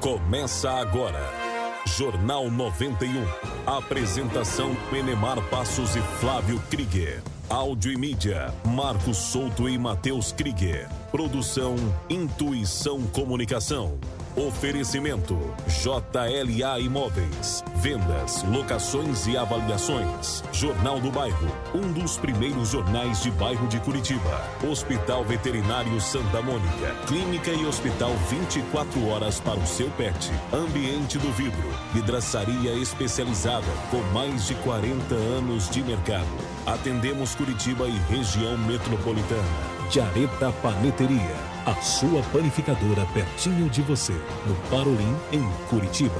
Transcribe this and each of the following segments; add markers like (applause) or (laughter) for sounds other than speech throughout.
Começa agora. Jornal 91. Apresentação Penemar Passos e Flávio Krieger. Áudio e mídia, Marcos Souto e Matheus Krieger. Produção Intuição Comunicação. Oferecimento JLA Imóveis. Vendas, locações e avaliações. Jornal do Bairro, um dos primeiros jornais de bairro de Curitiba. Hospital Veterinário Santa Mônica. Clínica e hospital 24 horas para o seu pet. Ambiente do vidro. Vidraçaria especializada com mais de 40 anos de mercado. Atendemos Curitiba e região metropolitana. Jareta Paneteria a sua panificadora pertinho de você, no Parolim, em Curitiba.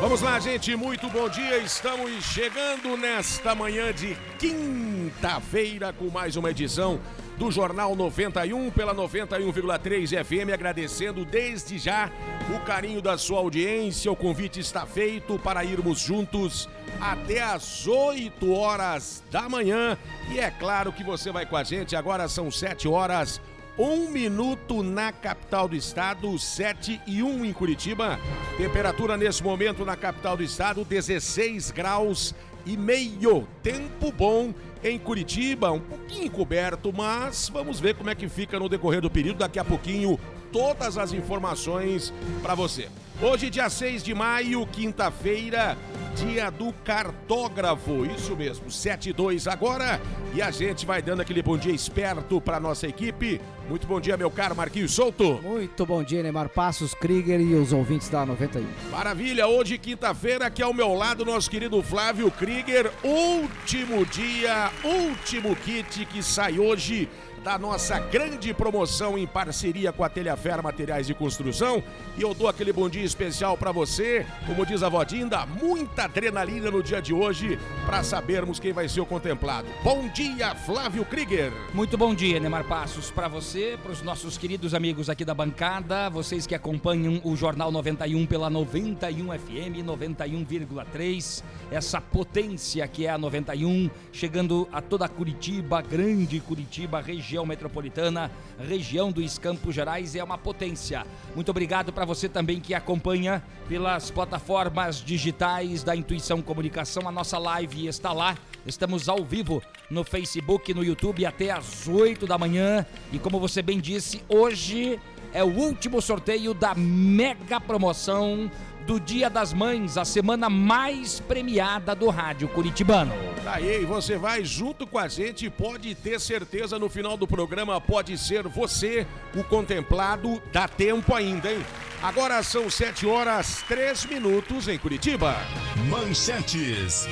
Vamos lá, gente, muito bom dia. Estamos chegando nesta manhã de quinta-feira com mais uma edição do Jornal 91 pela 91,3 FM, agradecendo desde já o carinho da sua audiência. O convite está feito para irmos juntos até às 8 horas da manhã. E é claro que você vai com a gente. Agora são 7 horas um minuto na capital do estado, 7 e 1 em Curitiba. Temperatura nesse momento na capital do estado, 16 graus e meio. Tempo bom em Curitiba, um pouquinho coberto, mas vamos ver como é que fica no decorrer do período. Daqui a pouquinho, todas as informações para você. Hoje, dia 6 de maio, quinta-feira, dia do cartógrafo. Isso mesmo, 7 e 2 agora. E a gente vai dando aquele bom dia esperto para nossa equipe. Muito bom dia, meu caro Marquinhos Souto. Muito bom dia, Neymar Passos, Krieger e os ouvintes da 91. Maravilha, hoje quinta-feira, aqui ao meu lado, nosso querido Flávio Krieger. Último dia, último kit que sai hoje da nossa grande promoção em parceria com a Telhafer Materiais de Construção. E eu dou aquele bom dia especial para você, como diz a Vodinda, muita adrenalina no dia de hoje para sabermos quem vai ser o contemplado. Bom dia, Flávio Krieger. Muito bom dia, Neymar Passos, para você, para os nossos queridos amigos aqui da bancada, vocês que acompanham o Jornal 91 pela 91 FM 91,3, essa potência que é a 91, chegando a toda Curitiba, grande Curitiba, região metropolitana, região dos Campos Gerais é uma potência. Muito obrigado para você também que acompanha pelas plataformas digitais da Intuição Comunicação. A nossa live está lá. Estamos ao vivo no Facebook, no YouTube até às 8 da manhã. E como você bem disse, hoje é o último sorteio da mega promoção do Dia das Mães, a semana mais premiada do rádio curitibano. Tá aí, você vai junto com a gente e pode ter certeza no final do programa pode ser você o contemplado. Dá tempo ainda, hein? Agora são 7 horas 3 minutos em Curitiba. Manchetes.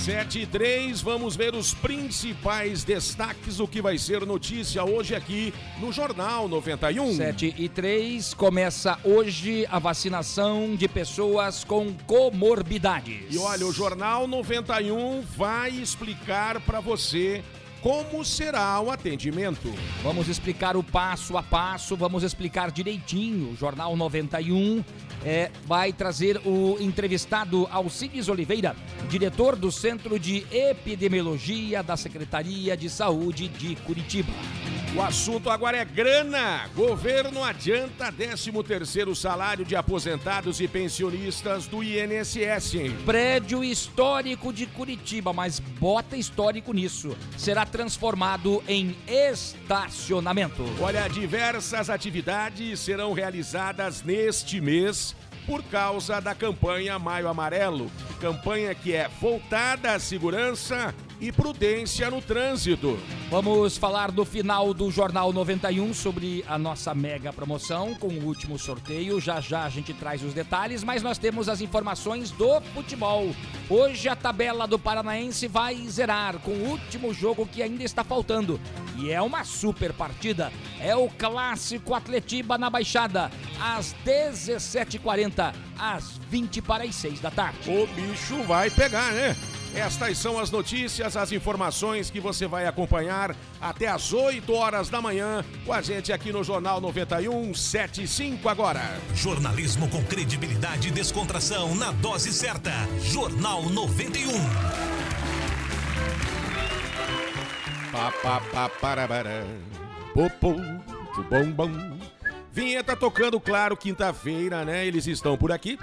7 e 3, vamos ver os principais destaques, o que vai ser notícia hoje aqui no Jornal 91. 7 e 3, começa hoje a vacinação de pessoas com comorbidades. E olha, o Jornal 91 vai explicar para você como será o atendimento. Vamos explicar o passo a passo, vamos explicar direitinho. O Jornal 91 é, vai trazer o entrevistado Alcides Oliveira, diretor do Centro de Epidemiologia da Secretaria de Saúde de Curitiba. O assunto agora é grana. Governo adianta 13º salário de aposentados e pensionistas do INSS. Prédio histórico de Curitiba, mas bota histórico nisso. Será transformado em estacionamento. Olha, diversas atividades serão realizadas neste mês por causa da campanha Maio Amarelo, campanha que é voltada à segurança e prudência no trânsito. Vamos falar do final do Jornal 91 sobre a nossa mega promoção com o último sorteio. Já já a gente traz os detalhes, mas nós temos as informações do futebol. Hoje a tabela do Paranaense vai zerar com o último jogo que ainda está faltando. E é uma super partida. É o clássico Atletiba na Baixada, às 17h40, às 20 para as 6 da tarde. O bicho vai pegar, né? Estas são as notícias, as informações que você vai acompanhar até às 8 horas da manhã com a gente aqui no Jornal 91 75 agora. Jornalismo com credibilidade e descontração na dose certa. Jornal 91. Pa, pa, pa, para, para. Popô, bom, bom. Vinheta tocando, claro, quinta-feira, né? Eles estão por aqui,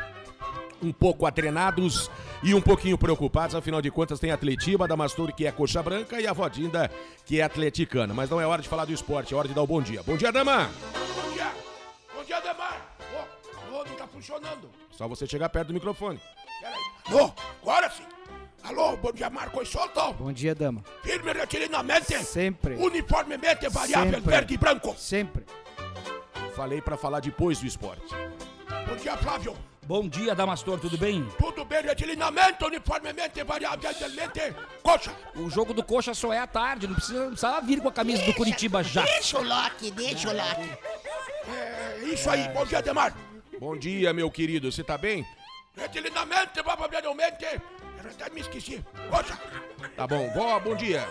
um pouco atrenados e um pouquinho preocupados, afinal de contas tem a Atletiba, da Mastur, que é coxa branca, e a Vodinda, que é atleticana. Mas não é hora de falar do esporte, é hora de dar o bom dia. Bom dia, Dama! Bom dia! Bom dia, Demar! Ô, ô, não tá funcionando. Só você chegar perto do microfone. Peraí. Alô, agora sim. Alô, bom dia, Marcos Solto. Bom dia, dama. Firme retilinamente. Sempre. Uniformemente variável, Sempre. verde e branco. Sempre. Falei pra falar depois do esporte. Bom dia, Flávio. Bom dia, Damastor, tudo bem? Tudo bem, retilinamente, uniformemente variável, coxa. O jogo do Coxa só é à tarde, não precisa, não precisa vir com a camisa do Curitiba já. Deixa o Loki, deixa o Loki. É isso aí, bom dia, Demar. Bom dia, meu querido, você tá bem? Retilinamente, variavelmente. Eu até me esqueci. Coxa. Tá bom, vó, bom dia.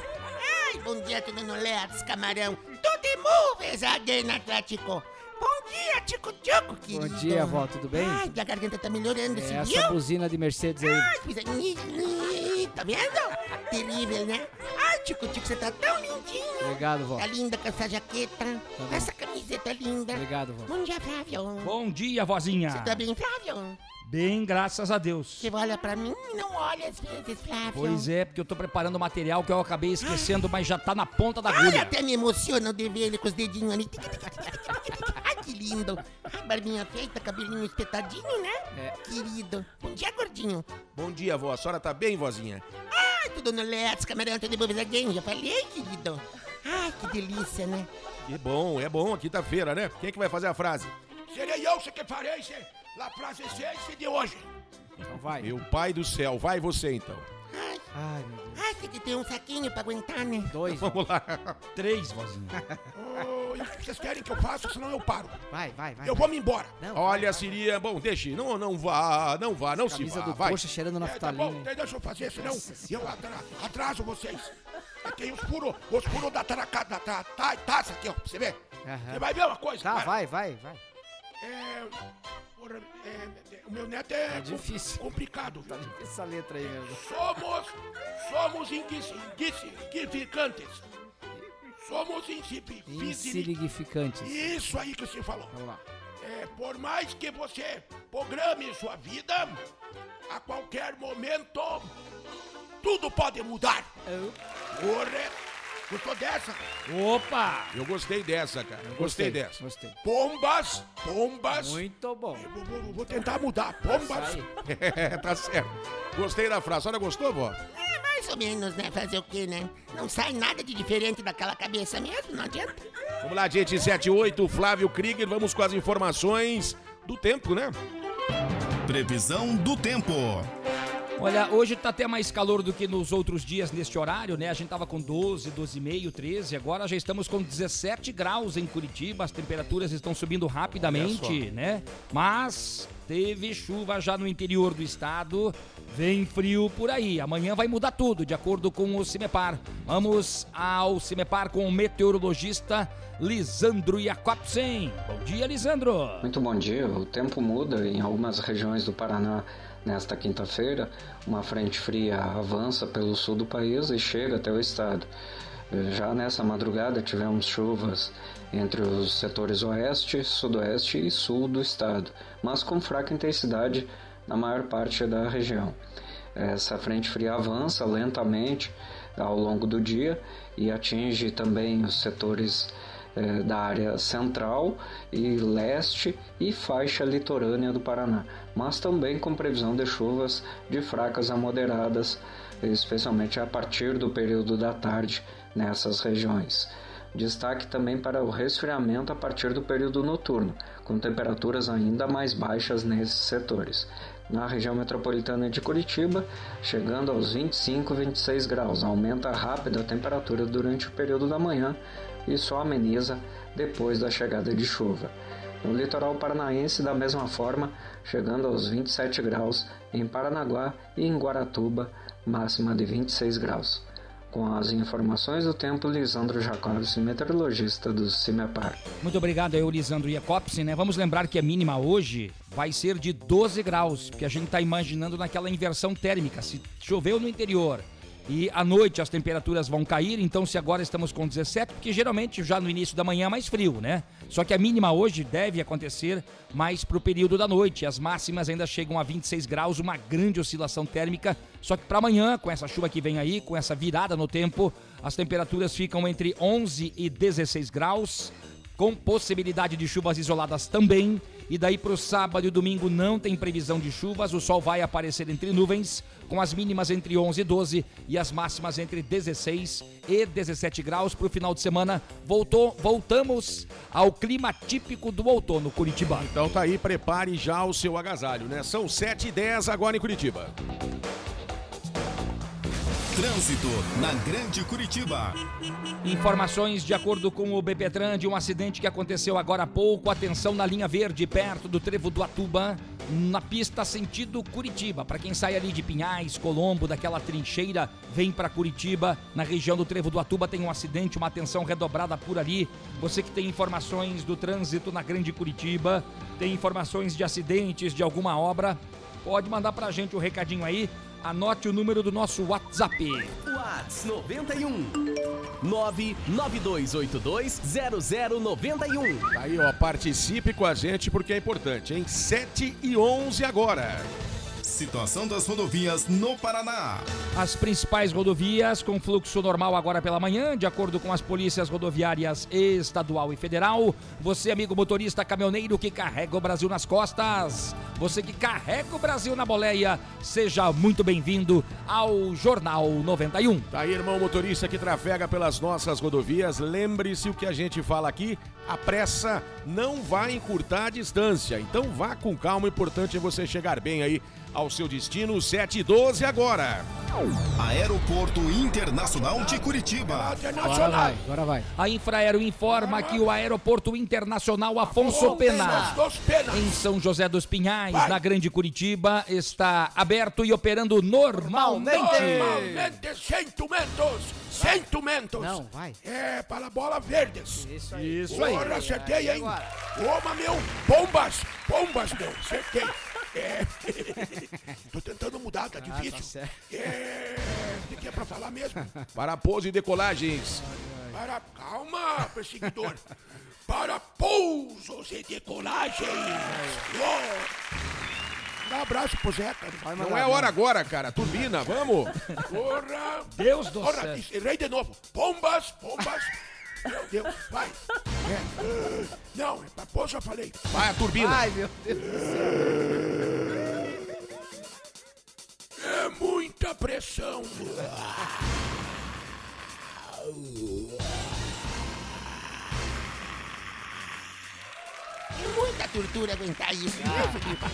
Ai, bom dia, tudo no Leatos, camarão. Tudo moves again, Atlético. Bom dia, Tico Tico, Bom querido. dia, vó, tudo bem? Ai, minha garganta tá melhorando, É essa viu? buzina de Mercedes aí. Ai, coisa... Tá vendo? Terrível, né? Ai, Tico Tico, você tá tão lindinho. Obrigado, vó. Tá linda com essa jaqueta, com essa camiseta linda. Obrigado, vó. Bom dia, Flávio. Bom dia, vozinha. Você tá bem, Flávio? Bem, graças a Deus. Você olha pra mim e não olha às vezes, Flávio. Pois é, porque eu tô preparando material que eu acabei esquecendo, mas já tá na ponta da Ai, agulha. até me emociona de ver ele com os dedinhos ali. Que lindo. Ai, barbinha feita, cabelinho espetadinho, né? É. Querido. Bom dia, gordinho. Bom dia, vó. A senhora tá bem, vozinha? Ai, tudo no Let's, camarão, tudo bom, again. Já falei, querido. Ai, que delícia, né? Que bom, é bom, quinta-feira, né? Quem é que vai fazer a frase? Serei eu que farei se la frase seis de hoje. Então vai. Meu pai do céu, vai você então. Ai, Ai, meu Deus. ai, tem que ter um saquinho pra aguentar, né? Dois. Vamos lá. Três, vozinha. (laughs) Ô, o que vocês querem que eu faça, senão eu paro. Vai, vai, vai. Eu vai. vou me embora. Não, Olha, seria. Bom, deixe. Não, não vá, não vá, não se vá. do Vai. coxa cheirando É, tá bom, então deixa eu fazer, senão eu atra- atraso vocês. É, Tem os furos, os furos da, taraca, da ta- ta- taça aqui, ó, pra você ver. Aham. Você vai ver uma coisa, Tá, cara. vai, vai, vai. É, porra, é, é, o meu neto é, Tá difícil. complicado. viu? Essa letra aí mesmo. Somos, somos insignificantes. Somos insignificantes. Isso aí que você falou. Vamos lá. É, por mais que você programe sua vida, a qualquer momento, tudo pode mudar. Correto. Gostou dessa? Opa! Eu gostei dessa, cara. Gostei, dessa. Gostei. Pombas, pombas. Muito bom. Eu Vou, vou- tentar mudar. Pombas. (laughs) É, tá certo. Gostei da frase. A senhora gostou, vó? Mais ou menos, né? Fazer o quê, né? Não sai nada de diferente daquela cabeça mesmo, não adianta. Vamos lá, gente. 78, Flávio Krieger. Vamos com as informações do tempo, né? Previsão do tempo. Olha, hoje tá até mais calor do que nos outros dias neste horário, né? A gente tava com 12, 12,5, 13, agora já estamos com 17 graus em Curitiba, as temperaturas estão subindo rapidamente, né? Mas teve chuva já no interior do estado, vem frio por aí. Amanhã vai mudar tudo, de acordo com o Cimepar. Vamos ao Cimepar com o meteorologista Lisandro Jacobsen. Bom dia, Lisandro. Muito bom dia. O tempo muda em algumas regiões do Paraná nesta quinta-feira. Uma frente fria avança pelo sul do país e chega até o estado. Já nessa madrugada tivemos chuvas entre os setores oeste, sudoeste e sul do estado, mas com fraca intensidade na maior parte da região. Essa frente fria avança lentamente ao longo do dia e atinge também os setores eh, da área central e leste e faixa litorânea do Paraná, mas também com previsão de chuvas de fracas a moderadas, especialmente a partir do período da tarde nessas regiões. Destaque também para o resfriamento a partir do período noturno, com temperaturas ainda mais baixas nesses setores. Na região metropolitana de Curitiba, chegando aos 25 e 26 graus, aumenta rápido a temperatura durante o período da manhã e só ameniza depois da chegada de chuva. No litoral paranaense, da mesma forma, chegando aos 27 graus em Paranaguá e em Guaratuba, máxima de 26 graus. Com as informações do tempo, Lisandro Jacobs, meteorologista do CIMEPAR. Muito obrigado aí, Lisandro Jacobsen, né? Vamos lembrar que a mínima hoje vai ser de 12 graus, porque a gente tá imaginando naquela inversão térmica. Se choveu no interior E à noite as temperaturas vão cair, então se agora estamos com 17, porque geralmente já no início da manhã é mais frio, né? Só que a mínima hoje deve acontecer mais para o período da noite. As máximas ainda chegam a 26 graus, uma grande oscilação térmica. Só que para amanhã, com essa chuva que vem aí, com essa virada no tempo, as temperaturas ficam entre 11 e 16 graus, com possibilidade de chuvas isoladas também. E daí para o sábado e domingo não tem previsão de chuvas, o sol vai aparecer entre nuvens, com as mínimas entre 11 e 12 e as máximas entre 16 e 17 graus. Para o final de semana, voltou, voltamos ao clima típico do outono curitibano. Então tá aí, prepare já o seu agasalho, né? São 7 e 10 agora em Curitiba. Trânsito na Grande Curitiba. Informações de acordo com o BPTran de um acidente que aconteceu agora há pouco. Atenção na linha verde, perto do trevo do Atuba, na pista sentido Curitiba. Para quem sai ali de Pinhais, Colombo, daquela trincheira, vem para Curitiba. Na região do trevo do Atuba tem um acidente, uma atenção redobrada por ali. Você que tem informações do trânsito na Grande Curitiba, tem informações de acidentes, de alguma obra, pode mandar para a gente o um recadinho aí. Anote o número do nosso WhatsApp. Whats 91 992820091. Tá aí, ó, participe com a gente porque é importante, hein? 7 e 11 agora. Situação das rodovias no Paraná. As principais rodovias com fluxo normal agora pela manhã, de acordo com as polícias rodoviárias estadual e federal. Você, amigo motorista caminhoneiro que carrega o Brasil nas costas. Você que carrega o Brasil na boleia, seja muito bem-vindo ao Jornal 91. Tá aí, irmão motorista que trafega pelas nossas rodovias. Lembre-se o que a gente fala aqui: a pressa não vai encurtar a distância. Então vá com calma, o importante é você chegar bem aí ao seu destino, 7 e 12 agora. Aeroporto Internacional de Curitiba. Agora vai, agora vai. A Infraero informa que o Aeroporto Internacional Afonso Pena, em São José dos Pinhais, na Grande Curitiba, está aberto e operando normalmente. Normalmente, sentimentos, sentimentos. Não, vai. É, para bola verdes. Isso Isso aí. Porra, acertei, hein? Toma, meu, bombas, bombas, meu, acertei. É. (laughs) Tô tentando mudar, tá difícil. tá certo. É. O que é pra falar mesmo? Para pouso e decolagens. Para. Calma, perseguidor. Para pousos e decolagens. Ó. Dá um abraço pro Zeca. Não é hora agora, cara. Turbina, vamos. Porra. Deus do Porra, céu. errei de novo. Bombas, bombas. Meu Deus, vai. É, não, é pra pôr, já falei. Vai a turbina. Ai, meu Deus. É muita pressão. É muita tortura aguentar isso.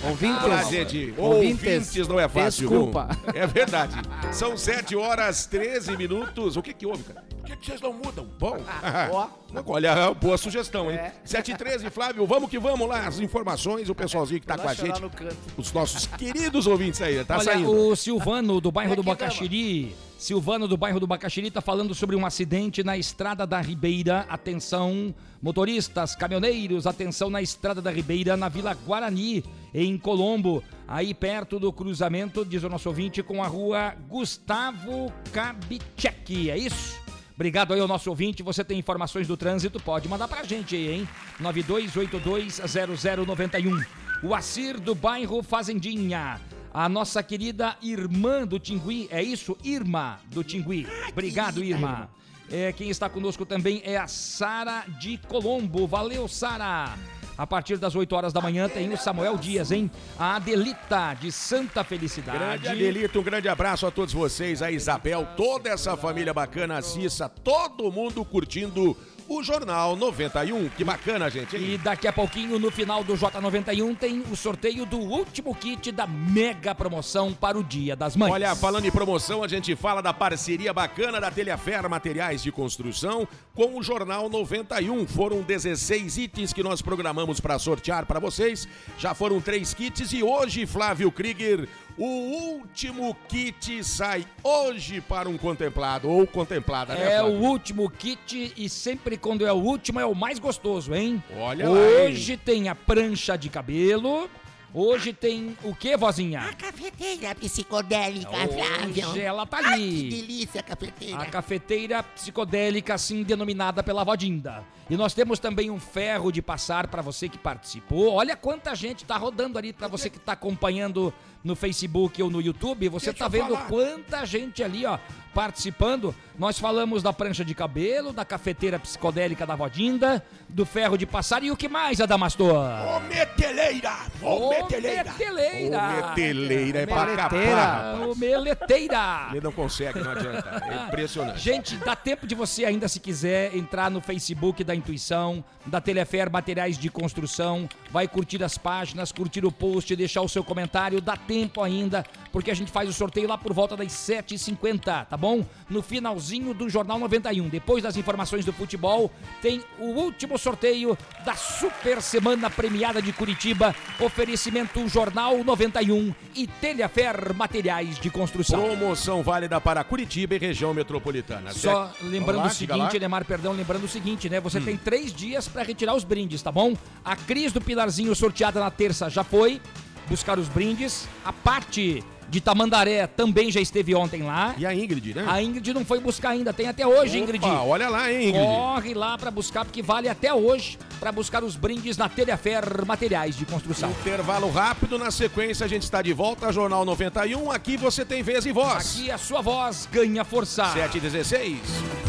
Ouvintes, Olha, gente, ouvintes não é fácil. viu? Desculpa. É verdade. São 7 horas 13 minutos. O que que houve, cara? Por que, que vocês não mudam? Bom, (laughs) Ó. olha, boa sugestão, hein? É. 7 e 13, Flávio, vamos que vamos lá. As informações, o pessoalzinho que tá com a gente. no canto. Os nossos queridos ouvintes aí, tá Olha, saindo. o Silvano do bairro do é que Bacaxiri. Silvano do bairro do Bacaxiri está falando sobre um acidente na estrada da Ribeira. Atenção, motoristas, caminhoneiros, atenção na estrada da Ribeira, na Vila Guarani, em Colombo. Aí perto do cruzamento, diz o nosso ouvinte, com a rua Gustavo Kabitschek. É isso? Obrigado aí ao nosso ouvinte. Você tem informações do trânsito? Pode mandar pra gente aí, hein? 92820091. O Acir do bairro Fazendinha. A nossa querida irmã do Tingui. É isso? Irma do Tingui. Obrigado, Irma. É, quem está conosco também é a Sara de Colombo. Valeu, Sara. A partir das 8 horas da manhã tem o Samuel Dias, hein? A Adelita de Santa Felicidade. Grande Adelito, um grande abraço a todos vocês, a Isabel, toda essa família bacana, a Cissa, todo mundo curtindo o Jornal 91. Que bacana, gente. hein? E daqui a pouquinho, no final do J91, tem o sorteio do último kit da mega promoção para o Dia das Mães. Olha, falando em promoção, a gente fala da parceria bacana da Telhafer Materiais de Construção com o Jornal 91. Foram 16 itens que nós programamos para sortear para vocês. Já foram três kits e hoje, Flávio Krieger, o último kit sai hoje para um contemplado ou contemplada, né, É o Flávio? último kit e sempre quando é o último é o mais gostoso, hein? Olha lá, Hoje tem a prancha de cabelo, Hoje tem o que, vozinha? A cafeteira psicodélica, Flávio. Hoje ela tá Ai, que ali. delícia a cafeteira. A cafeteira psicodélica, assim denominada pela Vodinda. E nós temos também um ferro de passar para você que participou. Olha quanta gente tá rodando ali para você que tá acompanhando no Facebook ou no YouTube. Você Deixa tá eu vendo falar. quanta gente ali, ó, participando. Nós falamos da prancha de cabelo, da cafeteira psicodélica da Vodinda, do ferro de passar e o que mais, Adamastor? Ô meteleira! Ô meteleira! meteleira! Ô, meteleira é pra capar. Ô, meleteira! Ele não consegue, não adianta. É impressionante. Gente, dá tempo de você ainda, se quiser, entrar no Facebook da Intuição, da Telefer Materiais de Construção, vai curtir as páginas, curtir o post, deixar o seu comentário, dá tempo ainda, porque a gente faz o sorteio lá por volta das 7h50, tá bom? No finalzinho do Jornal 91. Depois das informações do futebol, tem o último sorteio da Super Semana Premiada de Curitiba, oferecimento Jornal 91 e Telefer Materiais de Construção. Promoção válida para Curitiba e região metropolitana. Só certo? lembrando lá, o seguinte, Lemar, perdão, lembrando o seguinte, né? Você tem três dias pra retirar os brindes, tá bom? A Cris do Pilarzinho sorteada na terça já foi buscar os brindes. A parte de Tamandaré também já esteve ontem lá. E a Ingrid, né? A Ingrid não foi buscar ainda, tem até hoje, Opa, Ingrid. olha lá, hein, Ingrid. Corre lá pra buscar, porque vale até hoje pra buscar os brindes na Telefer Materiais de Construção. Intervalo rápido, na sequência a gente está de volta, Jornal 91, aqui você tem vez e voz. Aqui a sua voz ganha força. 7 e 16.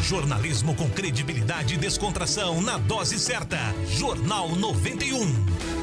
Jornalismo com credibilidade e descontração na dose certa. Jornal 91.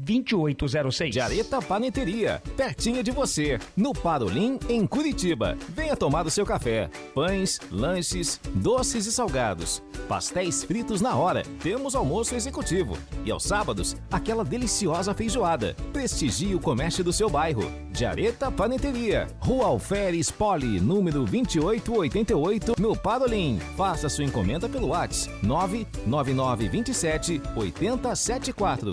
2806. Jareta Paneteria, pertinho de você, no Parolim, em Curitiba. Venha tomar o seu café. Pães, lanches, doces e salgados. Pastéis fritos na hora. Temos almoço executivo. E aos sábados, aquela deliciosa feijoada. Prestigie o comércio do seu bairro. Jareta Paneteria, Rua Alferes Poli, número 2888, no Parolim. Faça sua encomenda pelo WhatsApp 99927 8074.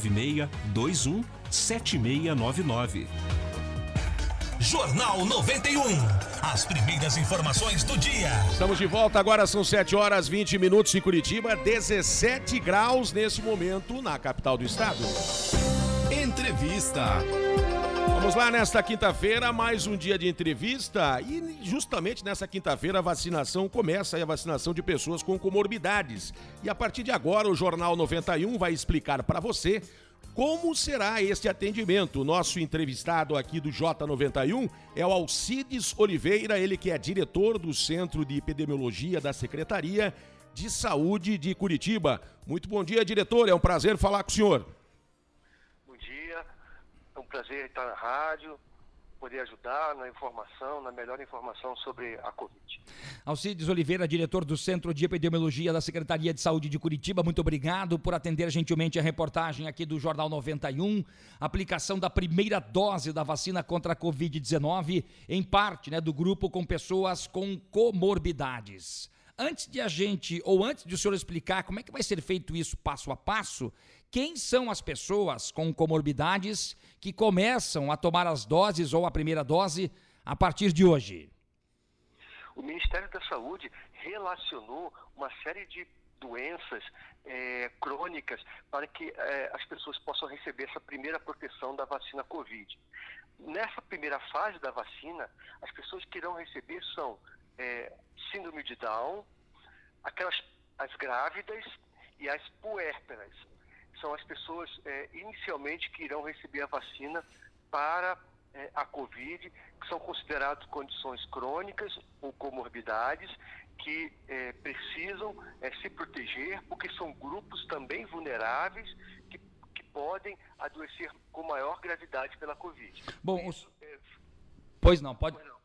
21 7699. Jornal 91. As primeiras informações do dia. Estamos de volta, agora são 7 horas 20 minutos em Curitiba, 17 graus nesse momento na capital do estado. Entrevista. Vamos lá, nesta quinta-feira, mais um dia de entrevista e justamente nessa quinta-feira a vacinação começa aí a vacinação de pessoas com comorbidades. E a partir de agora o Jornal 91 vai explicar para você como será este atendimento? Nosso entrevistado aqui do J91 é o Alcides Oliveira, ele que é diretor do Centro de Epidemiologia da Secretaria de Saúde de Curitiba. Muito bom dia, diretor. É um prazer falar com o senhor. Um prazer estar na rádio, poder ajudar na informação, na melhor informação sobre a Covid. Alcides Oliveira, diretor do Centro de Epidemiologia da Secretaria de Saúde de Curitiba, muito obrigado por atender gentilmente a reportagem aqui do Jornal 91. Aplicação da primeira dose da vacina contra a Covid-19 em parte né, do grupo com pessoas com comorbidades. Antes de a gente, ou antes de o senhor explicar como é que vai ser feito isso passo a passo, quem são as pessoas com comorbidades que começam a tomar as doses ou a primeira dose a partir de hoje? O Ministério da Saúde relacionou uma série de doenças é, crônicas para que é, as pessoas possam receber essa primeira proteção da vacina Covid. Nessa primeira fase da vacina, as pessoas que irão receber são é, síndrome de Down, aquelas as grávidas e as puérperas. São as pessoas é, inicialmente que irão receber a vacina para é, a Covid, que são consideradas condições crônicas ou comorbidades que é, precisam é, se proteger, porque são grupos também vulneráveis que, que podem adoecer com maior gravidade pela Covid. Bom, os... É, pois não, pode. Pois não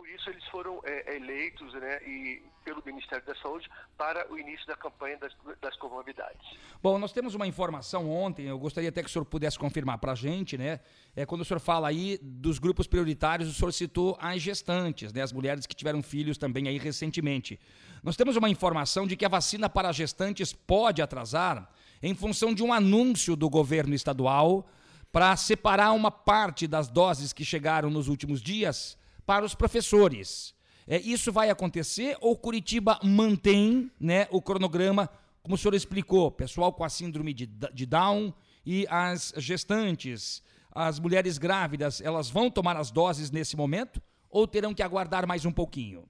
por isso eles foram é, eleitos né, e, pelo Ministério da Saúde para o início da campanha das, das comorbidades. Bom, nós temos uma informação ontem, eu gostaria até que o senhor pudesse confirmar para a gente, né? É, quando o senhor fala aí dos grupos prioritários, o senhor citou as gestantes, né, as mulheres que tiveram filhos também aí recentemente. Nós temos uma informação de que a vacina para gestantes pode atrasar em função de um anúncio do governo estadual para separar uma parte das doses que chegaram nos últimos dias para os professores. É, isso vai acontecer ou Curitiba mantém né, o cronograma, como o senhor explicou, pessoal com a síndrome de, de Down e as gestantes, as mulheres grávidas, elas vão tomar as doses nesse momento ou terão que aguardar mais um pouquinho?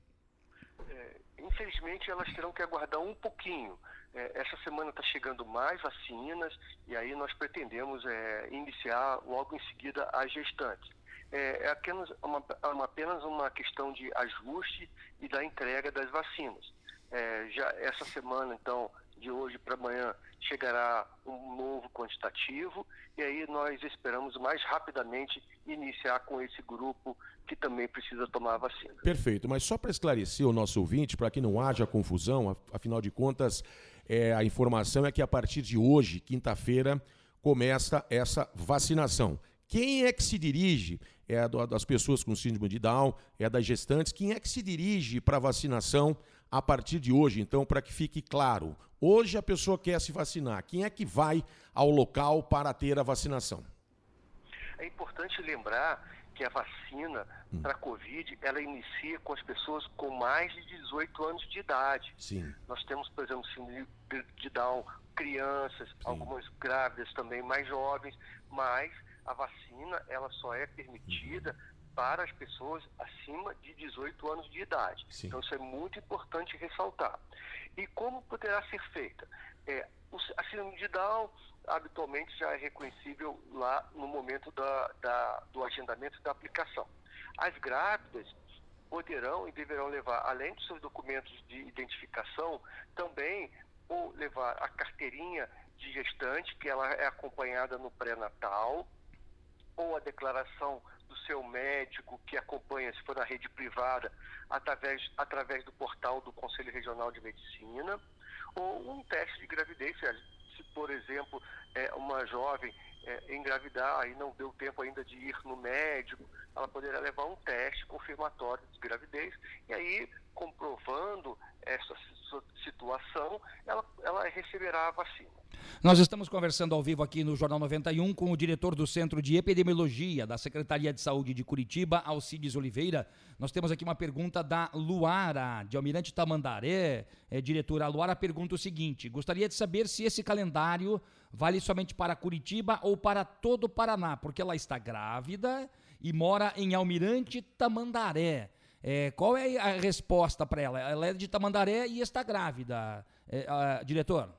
É, infelizmente, elas terão que aguardar um pouquinho. É, essa semana está chegando mais vacinas e aí nós pretendemos é, iniciar logo em seguida as gestantes é, é apenas, uma, uma, apenas uma questão de ajuste e da entrega das vacinas. É, já essa semana, então, de hoje para amanhã, chegará um novo quantitativo e aí nós esperamos mais rapidamente iniciar com esse grupo que também precisa tomar a vacina. Perfeito, mas só para esclarecer o nosso ouvinte, para que não haja confusão, afinal de contas, é, a informação é que a partir de hoje, quinta-feira, começa essa vacinação. Quem é que se dirige? É das pessoas com síndrome de Down, é das gestantes. Quem é que se dirige para a vacinação a partir de hoje? Então, para que fique claro, hoje a pessoa quer se vacinar. Quem é que vai ao local para ter a vacinação? É importante lembrar que a vacina hum. para a Covid, ela inicia com as pessoas com mais de 18 anos de idade. Sim. Nós temos, por exemplo, síndrome de Down, crianças, Sim. algumas grávidas também mais jovens, mas a vacina ela só é permitida para as pessoas acima de 18 anos de idade. Sim. Então isso é muito importante ressaltar. E como poderá ser feita? É, a síndrome de Down habitualmente já é reconhecível lá no momento da, da, do agendamento da aplicação. As grávidas poderão e deverão levar, além dos seus documentos de identificação, também ou levar a carteirinha de gestante, que ela é acompanhada no pré-natal, ou a declaração do seu médico que acompanha, se for na rede privada, através, através do portal do Conselho Regional de Medicina, ou um teste de gravidez, se, por exemplo, é, uma jovem é, engravidar e não deu tempo ainda de ir no médico, ela poderá levar um teste confirmatório de gravidez e aí comprovando essa situação, ela, ela receberá a vacina. Nós estamos conversando ao vivo aqui no Jornal 91 com o diretor do Centro de Epidemiologia da Secretaria de Saúde de Curitiba, Alcides Oliveira. Nós temos aqui uma pergunta da Luara, de Almirante Tamandaré. É, diretora, a Luara pergunta o seguinte: gostaria de saber se esse calendário vale somente para Curitiba ou para todo o Paraná, porque ela está grávida e mora em Almirante Tamandaré. É, qual é a resposta para ela? Ela é de Tamandaré e está grávida, é, a, diretor?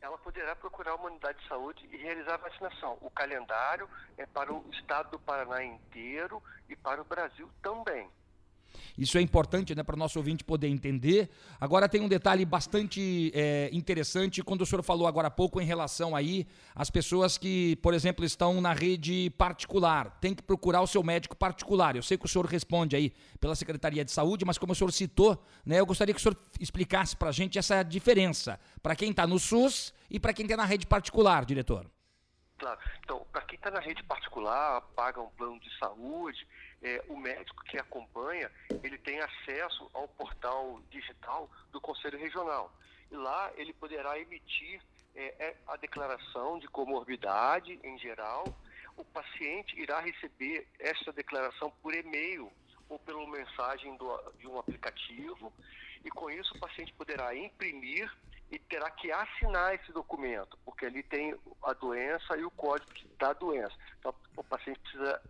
Ela poderá procurar uma unidade de saúde e realizar a vacinação. O calendário é para o estado do Paraná inteiro e para o Brasil também. Isso é importante né, para o nosso ouvinte poder entender. Agora tem um detalhe bastante é, interessante quando o senhor falou agora há pouco em relação aí às pessoas que, por exemplo, estão na rede particular. Tem que procurar o seu médico particular. Eu sei que o senhor responde aí pela Secretaria de Saúde, mas como o senhor citou, né, eu gostaria que o senhor explicasse para a gente essa diferença para quem está no SUS e para quem está na rede particular, diretor. Claro. Então, para quem está na rede particular, paga um plano de saúde, é, o médico que acompanha, ele tem acesso ao portal digital do Conselho Regional. E lá ele poderá emitir é, é, a declaração de comorbidade em geral. O paciente irá receber essa declaração por e-mail ou pela mensagem do, de um aplicativo. E com isso o paciente poderá imprimir e terá que assinar esse documento, porque ali tem a doença e o código da doença. Então, o paciente precisa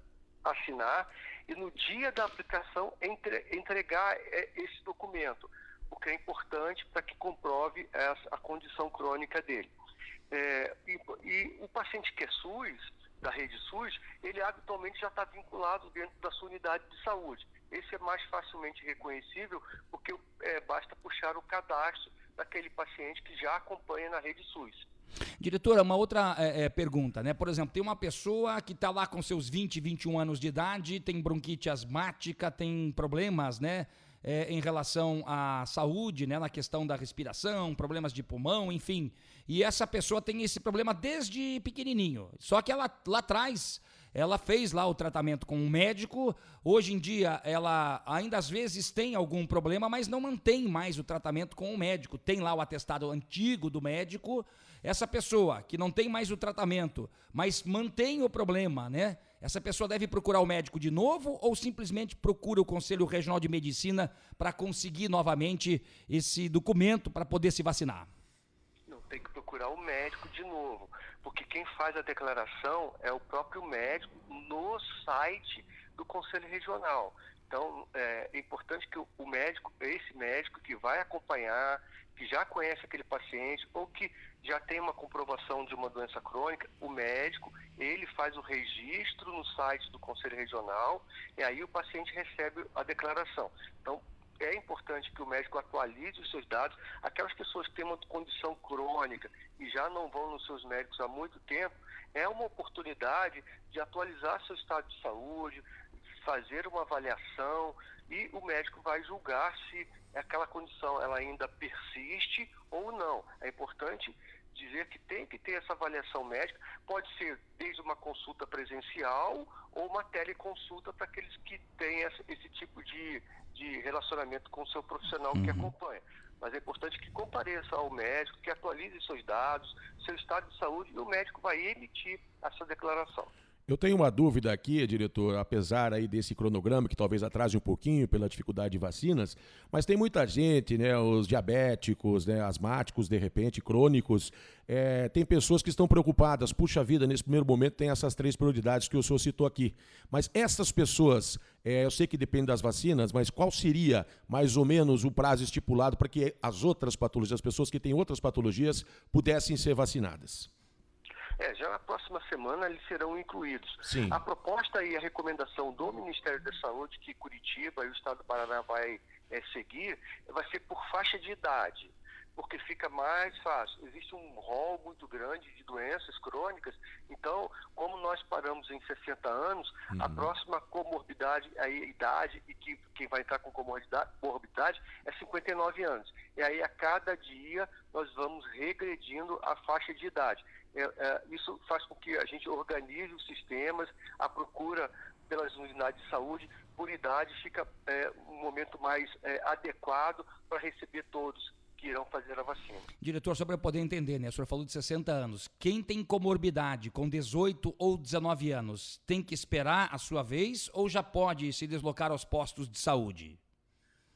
assinar e no dia da aplicação entre, entregar é, esse documento, o que é importante para que comprove essa, a condição crônica dele. É, e, e, o paciente que é SUS, da rede SUS, ele habitualmente já está vinculado dentro da sua unidade de saúde. Esse é mais facilmente reconhecível porque é, basta puxar o cadastro daquele paciente que já acompanha na rede SUS. Diretora, uma outra é, é, pergunta, né? Por exemplo, tem uma pessoa que está lá com seus 20, 21 anos de idade, tem bronquite asmática, tem problemas, né? É, em relação à saúde, né, na questão da respiração, problemas de pulmão, enfim. E essa pessoa tem esse problema desde pequenininho. Só que ela lá atrás ela fez lá o tratamento com um médico. Hoje em dia, ela ainda às vezes tem algum problema, mas não mantém mais o tratamento com o médico. Tem lá o atestado antigo do médico. Essa pessoa que não tem mais o tratamento, mas mantém o problema, né? Essa pessoa deve procurar o médico de novo ou simplesmente procura o Conselho Regional de Medicina para conseguir novamente esse documento para poder se vacinar? Não, tem que procurar o médico de novo porque quem faz a declaração é o próprio médico no site do Conselho Regional. Então, é, é importante que o médico, esse médico que vai acompanhar, que já conhece aquele paciente ou que já tem uma comprovação de uma doença crônica, o médico, ele faz o registro no site do Conselho Regional e aí o paciente recebe a declaração. Então, é importante que o médico atualize os seus dados. Aquelas pessoas que têm uma condição crônica e já não vão nos seus médicos há muito tempo, é uma oportunidade de atualizar seu estado de saúde, fazer uma avaliação e o médico vai julgar se aquela condição ela ainda persiste ou não. É importante dizer que tem que ter essa avaliação médica, pode ser desde uma consulta presencial ou uma teleconsulta para aqueles que têm esse tipo de, de relacionamento com o seu profissional uhum. que acompanha. Mas é importante que compareça ao médico, que atualize seus dados, seu estado de saúde, e o médico vai emitir essa declaração. Eu tenho uma dúvida aqui, diretor, apesar aí desse cronograma que talvez atrase um pouquinho pela dificuldade de vacinas, mas tem muita gente, né, os diabéticos, né, asmáticos, de repente, crônicos, é, tem pessoas que estão preocupadas, puxa vida, nesse primeiro momento tem essas três prioridades que o senhor citou aqui, mas essas pessoas, é, eu sei que depende das vacinas, mas qual seria mais ou menos o prazo estipulado para que as outras patologias, as pessoas que têm outras patologias, pudessem ser vacinadas? É, já na próxima semana eles serão incluídos. Sim. A proposta e a recomendação do Ministério da Saúde, que Curitiba e o Estado do Paraná vai é, seguir, vai ser por faixa de idade porque fica mais fácil. Existe um rol muito grande de doenças crônicas, então, como nós paramos em 60 anos, a Uhum. próxima comorbidade, a idade, e que quem vai entrar com comorbidade, comorbidade é 59 anos. E aí, a cada dia, nós vamos regredindo a faixa de idade. É, é, isso faz com que a gente organize os sistemas, a procura pelas unidades de saúde, por idade, fica é, um momento mais é, adequado para receber todos que irão fazer a vacina. Diretor, só para poder entender, né? O senhor falou de 60 anos. Quem tem comorbidade com 18 ou 19 anos tem que esperar a sua vez ou já pode se deslocar aos postos de saúde?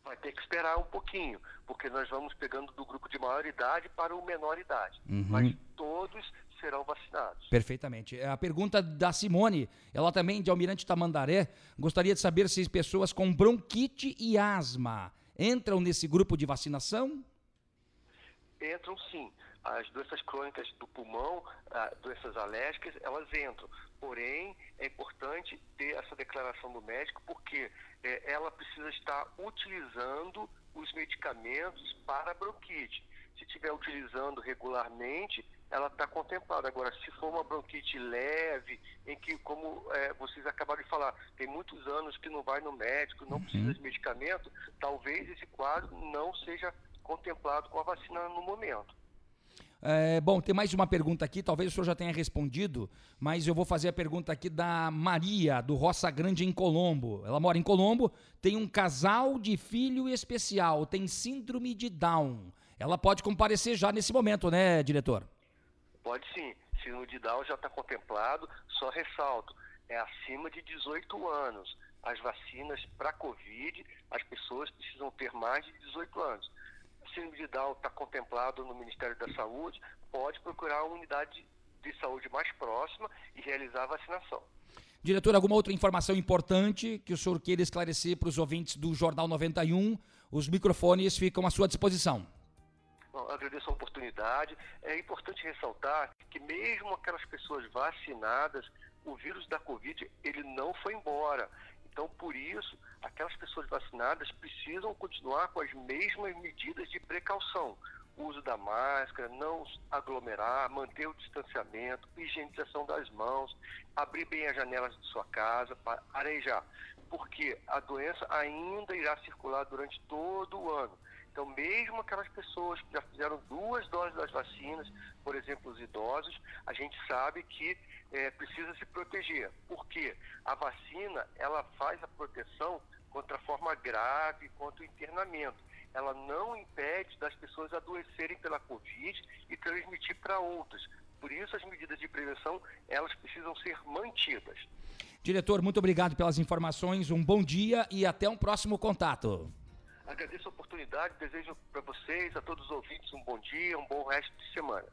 Vai ter que esperar um pouquinho, porque nós vamos pegando do grupo de maior idade para o menor idade. Uhum. Mas todos serão vacinados. Perfeitamente. A pergunta da Simone, ela também de Almirante Tamandaré, gostaria de saber se pessoas com bronquite e asma entram nesse grupo de vacinação? Entram sim. As doenças crônicas do pulmão, doenças alérgicas, elas entram. Porém, é importante ter essa declaração do médico, porque eh, ela precisa estar utilizando os medicamentos para a bronquite. Se estiver utilizando regularmente, ela está contemplada. Agora, se for uma bronquite leve, em que, como eh, vocês acabaram de falar, tem muitos anos que não vai no médico, não precisa de medicamento, talvez esse quadro não seja contemplado com a vacina no momento. É, bom, tem mais uma pergunta aqui, talvez o senhor já tenha respondido, mas eu vou fazer a pergunta aqui da Maria, do Roça Grande, em Colombo. Ela mora em Colombo, tem um casal de filho especial, tem síndrome de Down. Ela pode comparecer já nesse momento, né, diretor? Pode sim. Síndrome de Down já está contemplado, só ressalto, é acima de 18 anos. As vacinas para Covid, as pessoas precisam ter mais de 18 anos. Síndrome de Down está contemplado no Ministério da Saúde, pode procurar uma unidade de saúde mais próxima e realizar a vacinação. Diretor, alguma outra informação importante que o senhor queira esclarecer para os ouvintes do Jornal 91? Os microfones ficam à sua disposição. Agradeço a oportunidade. É importante ressaltar que mesmo aquelas pessoas vacinadas, o vírus da Covid ele não foi embora. Então, por isso, aquelas pessoas vacinadas precisam continuar com as mesmas medidas de precaução. O uso da máscara, não aglomerar, manter o distanciamento, higienização das mãos, abrir bem as janelas de sua casa, para arejar. Porque a doença ainda irá circular durante todo o ano. Então, mesmo aquelas pessoas que já fizeram duas doses das vacinas, por exemplo, os idosos, a gente sabe que é, precisa se proteger. Porque a vacina, ela faz a proteção contra a forma grave, contra o internamento. Ela não impede das pessoas adoecerem pela Covid e transmitir para outras. Por isso, as medidas de prevenção, elas precisam ser mantidas. Diretor, muito obrigado pelas informações, um bom dia e até um próximo contato. Agradeço a oportunidade, desejo para vocês, a todos os ouvintes, um bom dia, um bom resto de semana.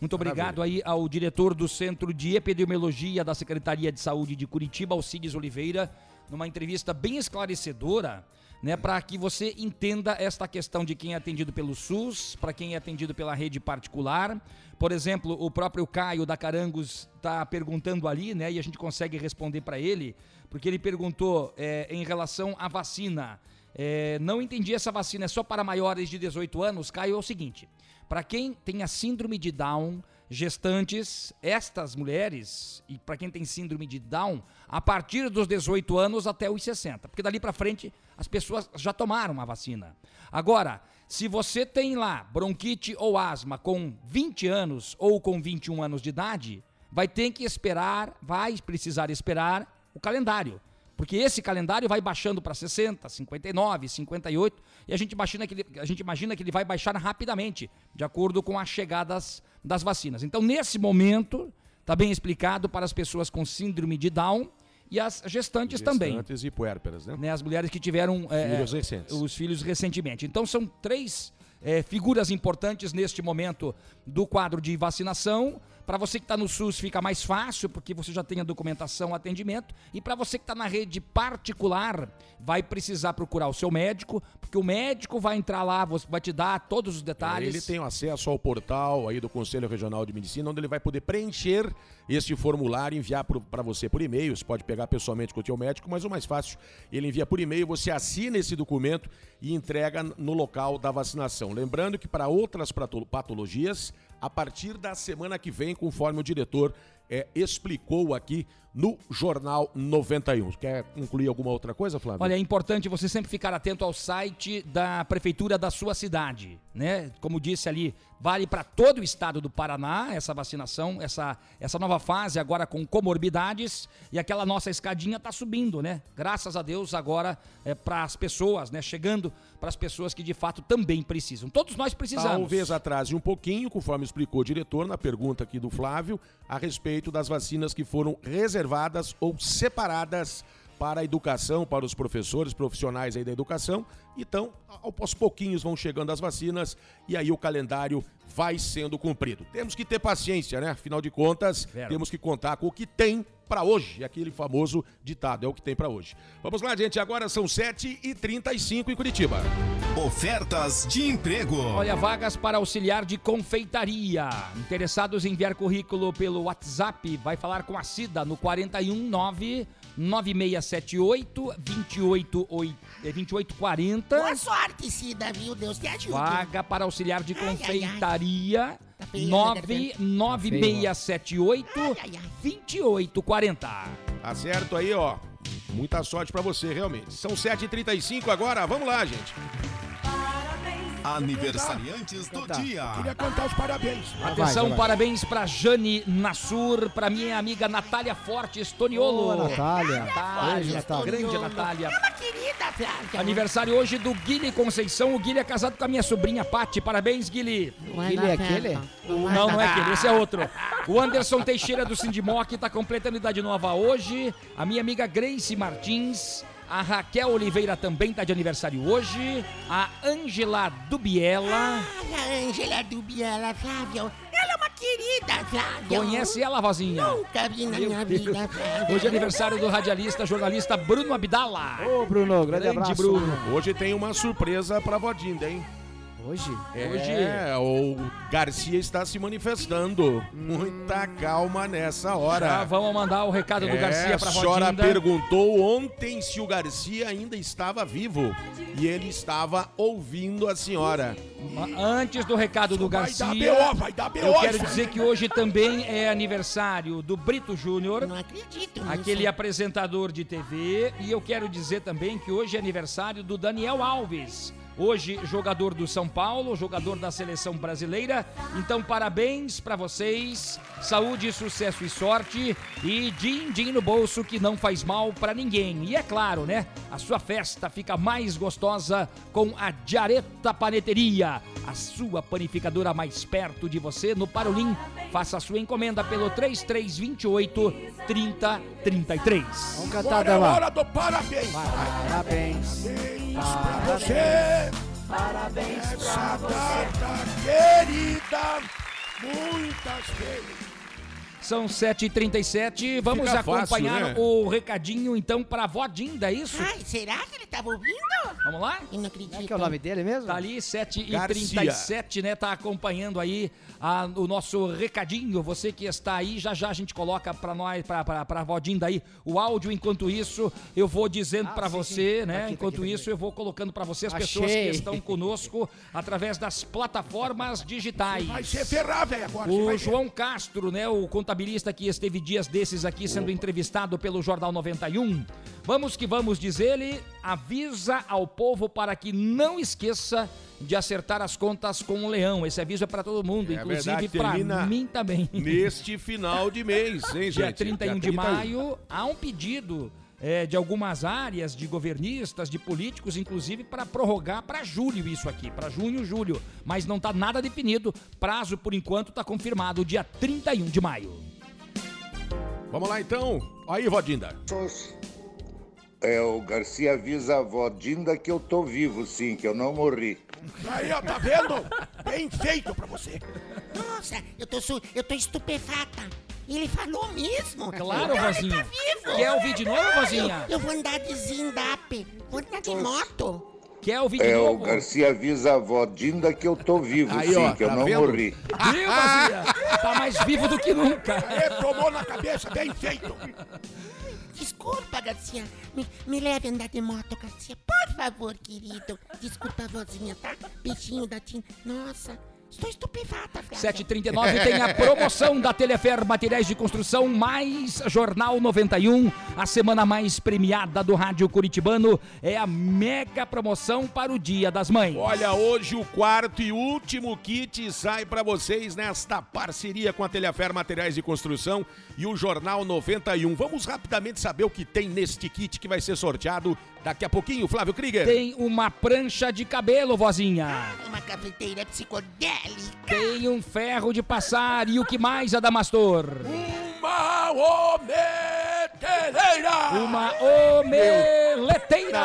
Muito obrigado aí ao diretor do Centro de Epidemiologia da Secretaria de Saúde de Curitiba, Alcides Oliveira, numa entrevista bem esclarecedora, né, para que você entenda esta questão de quem é atendido pelo SUS, para quem é atendido pela rede particular. Por exemplo, o próprio Caio da Carangos está perguntando ali, né, e a gente consegue responder para ele, porque ele perguntou é, em relação à vacina. É, não entendi essa vacina, é só para maiores de 18 anos? Caio, é o seguinte: para quem tem a síndrome de Down, gestantes, estas mulheres, e para quem tem síndrome de Down, a partir dos 18 anos até os 60, porque dali para frente as pessoas já tomaram a vacina. Agora, se você tem lá bronquite ou asma com 20 anos ou com 21 anos de idade, vai ter que esperar, vai precisar esperar o calendário. Porque esse calendário vai baixando para 60, 59, 58, e a gente, imagina que ele, a gente imagina que ele vai baixar rapidamente, de acordo com as chegadas das vacinas. Então, nesse momento, está bem explicado para as pessoas com síndrome de Down e as gestantes, também. Gestantes e puérperas, né? Né, as mulheres que tiveram é, Filhos recentes. os filhos recentemente. Então, são três é, figuras importantes neste momento do quadro de vacinação. Para você que está no SUS fica mais fácil, porque você já tem a documentação, atendimento. E para você que está na rede particular, vai precisar procurar o seu médico, porque o médico vai entrar lá, vai te dar todos os detalhes. Ele tem acesso ao portal aí do Conselho Regional de Medicina, onde ele vai poder preencher este formulário enviar para você por e-mail. Você pode pegar pessoalmente com o teu médico, mas o mais fácil, ele envia por e-mail, você assina esse documento e entrega no local da vacinação. Lembrando que para outras pato- patologias, a partir da semana que vem, conforme o diretor é, explicou aqui no Jornal 91. Quer concluir alguma outra coisa, Flávio? Olha, é importante você sempre ficar atento ao site da prefeitura da sua cidade, né? Como disse ali, vale para todo o estado do Paraná essa vacinação, essa, essa nova fase agora com comorbidades e aquela nossa escadinha está subindo, né? Graças a Deus agora é, para as pessoas, né? Chegando para as pessoas que de fato também precisam. Todos nós precisamos. Talvez atrase um pouquinho, conforme explicou o diretor na pergunta aqui do Flávio, a respeito das vacinas que foram reservadas ou separadas para a educação, para os professores, profissionais aí da educação. Então, aos pouquinhos vão chegando as vacinas e aí o calendário vai sendo cumprido. Temos que ter paciência, né? Afinal de contas, Vero. temos que contar com o que tem para hoje, aquele famoso ditado, é o que tem para hoje. Vamos lá, gente, agora são 7h35 em Curitiba. Ofertas de emprego. Olha, vagas para auxiliar de confeitaria. Interessados em enviar currículo pelo WhatsApp, vai falar com a Cida no 419 9678 28, eh, 2840. Boa sorte, Cida, viu? Deus te ajude. Vaga para auxiliar de Ai, ai, ai. confeitaria. feia a garganta. 99678 2840. Tá certo aí, ó. Muita sorte pra você, realmente. São 7h35 agora, vamos lá, gente. Aniversariantes do dia. Queria cantar os parabéns. Atenção, parabéns para Jane Nassur, para minha amiga Natália Fortes Toniolo. Ô, Natália. Natália, Beijo, Natália. Grande Natália. É uma querida, Flávia. Aniversário hoje do Guilherme Conceição. O Guilherme é casado com a minha sobrinha Pati. Parabéns, Guilherme. Guilherme é aquele? Não, não é aquele, esse é outro. O Anderson Teixeira do Sindimoc está completando idade nova hoje. A minha amiga Grace Martins. A Raquel Oliveira também está de aniversário hoje. A Ângela Dubiela. Ai, a Ângela Dubiela, Flávio. Ela é uma querida, Flávio. Conhece ela, vozinha? Nunca vi na Meu minha Deus. vida, Flávio. Hoje é aniversário do radialista, jornalista Bruno Abdala. Ô, Bruno, grande, abraço. Bruno. Hoje tem uma surpresa pra Vodinda, hein? Hoje? É, o Garcia está se manifestando. Muita calma nessa hora. Já vamos mandar o recado do É, Garcia pra A senhora perguntou ontem se o Garcia ainda estava vivo. E ele estava ouvindo a senhora. Antes do recado do Garcia, dar BO, vai dar BO eu quero dizer que hoje também é aniversário do Brito Júnior, Não acredito nisso. aquele apresentador de TV, e eu quero dizer também que hoje é aniversário do Daniel Alves. Hoje, jogador do São Paulo, jogador da seleção brasileira. Então, parabéns pra vocês. Saúde, sucesso e sorte. E din-din no bolso que não faz mal pra ninguém. E é claro, né? A sua festa fica mais gostosa com a Diareta Paneteria, a sua panificadora mais perto de você no Parolim. Faça a sua encomenda pelo 3328 3033. Vamos cantar, Agora é hora do parabéns. Parabéns. Pra você. Parabéns Essa data querida. Muitas vezes. São 7h37, vamos Fica fácil, acompanhar né? o recadinho então pra Vodinda, é isso? Ai, será que ele tava ouvindo? Vamos lá? Eu não acredito. Como é que é o nome dele mesmo? Tá ali, 7h37, né? Tá acompanhando aí a- o nosso recadinho. Você que está aí, já já a gente coloca pra nós, pra, pra, pra Vodinda aí, o áudio. Enquanto isso, eu vou dizendo Ah, pra sim, você, sim. né? Tá aqui, tá Enquanto aqui, tá isso, eu vou colocando pra você as pessoas Achei. que estão conosco (laughs) através das plataformas digitais. Vai ser ferrar, velho, agora. você O. João Castro, né, o contabilista que esteve dias desses aqui sendo entrevistado pelo Jornal 91. Vamos que vamos, diz ele, avisa ao povo para que não esqueça de acertar as contas com o leão. Esse aviso é para todo mundo, É inclusive para mim também. Neste final de mês, hein, Dia gente? 31 Dia de maio, há um pedido é, de algumas áreas, de governistas, de políticos, inclusive, para prorrogar para julho isso aqui, para junho, julho. Mas não está nada definido. Prazo, por enquanto, está confirmado, dia 31 de maio. Vamos lá então. Aí, Vodinda. É, o Garcia avisa a avó Dinda que eu tô vivo, sim, que eu não morri. Aí, ó, tá vendo? Bem feito pra você. Nossa, eu tô, eu tô estupefata. Ele falou mesmo. Claro, então vozinha. Ele tá vivo. Quer ouvir de novo, vozinha? Eu, eu vou andar de zindap. Vou andar de moto. Quer ouvir de É, o novo? Garcia avisa a avó Dinda que eu tô vivo, Aí, sim, ó, que eu tá não vendo? morri. Viu, (laughs) vozinha? Tá mais vivo do que nunca. Aí, tomou na cabeça, bem feito. Desculpa, Garcia. Me, me leve a andar de moto, Garcia. Por favor, querido. Desculpa, vozinha, tá? Beijinho da Tina. Nossa, Estou estupefata, velho. 7h39 tem a promoção da Telefer Materiais de Construção mais Jornal 91. A semana mais premiada do Rádio Curitibano é a mega promoção para o Dia das Mães. Olha, hoje o quarto e último kit sai para vocês nesta parceria com a Telefer Materiais de Construção e o Jornal 91. Vamos rapidamente saber o que tem neste kit que vai ser sorteado daqui a pouquinho, Flávio Krieger. Tem uma prancha de cabelo, vozinha. Uma cafeteira psicodélica. Tem um ferro de passar e o que mais, Adamastor? Uma ometeleira! Uma omeleteira!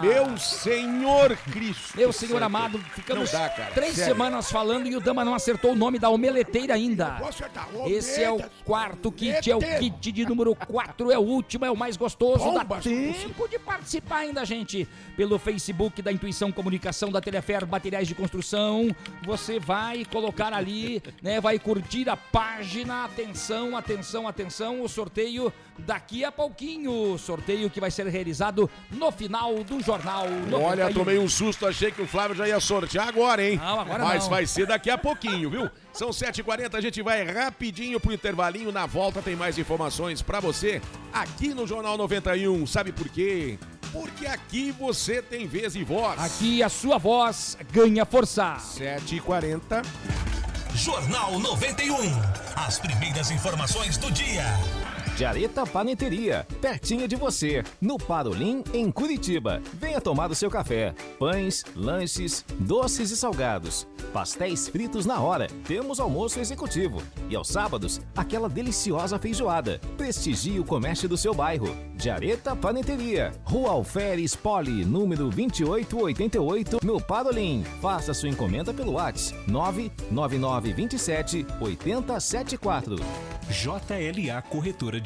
Meu Senhor Cristo! Meu Senhor amado, ficamos dá, cara, três sério. semanas falando e o Dama não acertou o nome da omeleteira ainda. Vou acertar. Esse é o quarto kit, é o kit de número 4, é o último, é o mais gostoso. Dá Bombas, tempo de participar ainda, gente. Pelo Facebook da Intuição Comunicação da Telefer Materiais de Construção. Você vai colocar ali, né? Vai curtir a página. Atenção, atenção, atenção. O sorteio daqui a pouquinho. Sorteio que vai ser realizado no final do jornal. Olha, 91. tomei um susto, achei que o Flávio já ia sortear agora, hein? Não, agora Mas não. vai ser daqui a pouquinho, viu? São 7h40, a gente vai rapidinho pro intervalinho. Na volta tem mais informações pra você aqui no Jornal 91. Sabe por quê? Porque aqui você tem vez e voz. Aqui a sua voz ganha força. 7h40. Jornal 91. As primeiras informações do dia. Jareta Paneteria, pertinho de você, no Parolim, em Curitiba. Venha tomar o seu café. Pães, lanches, doces e salgados. Pastéis fritos na hora. Temos almoço executivo. E aos sábados, aquela deliciosa feijoada. Prestigie o comércio do seu bairro. Jareta Paneteria, Rua Alferes Poli, número 2888, no Parolim. Faça sua encomenda pelo WhatsApp 99927 8074. JLA Corretora de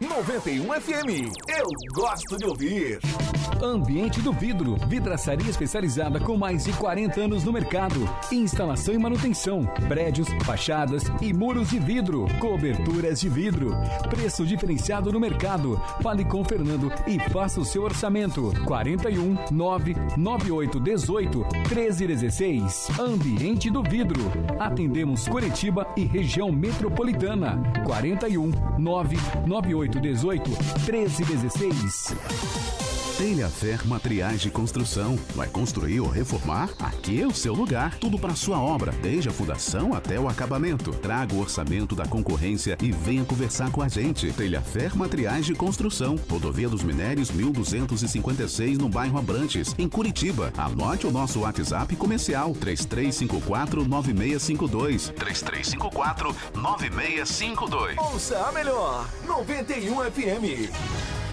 91 FM. Eu gosto de ouvir. Ambiente do Vidro, vidraçaria especializada com mais de 40 anos no mercado. Instalação e manutenção, prédios, fachadas e muros de vidro, coberturas de vidro. Preço diferenciado no mercado. Fale com Fernando e faça o seu orçamento. 41 998 18 1316. Ambiente do Vidro. Atendemos Curitiba e região metropolitana. 41 998 18 1316. Telhafer Materiais de Construção. Vai construir ou reformar? Aqui é o seu lugar. Tudo para sua obra, desde a fundação até o acabamento. Traga o orçamento da concorrência e venha conversar com a gente. Telhafer Materiais de Construção. Rodovia dos Minérios 1256 no bairro Abrantes, em Curitiba. Anote o nosso WhatsApp comercial 3354 9652. 3354 9652. Ouça a melhor. 91 FM.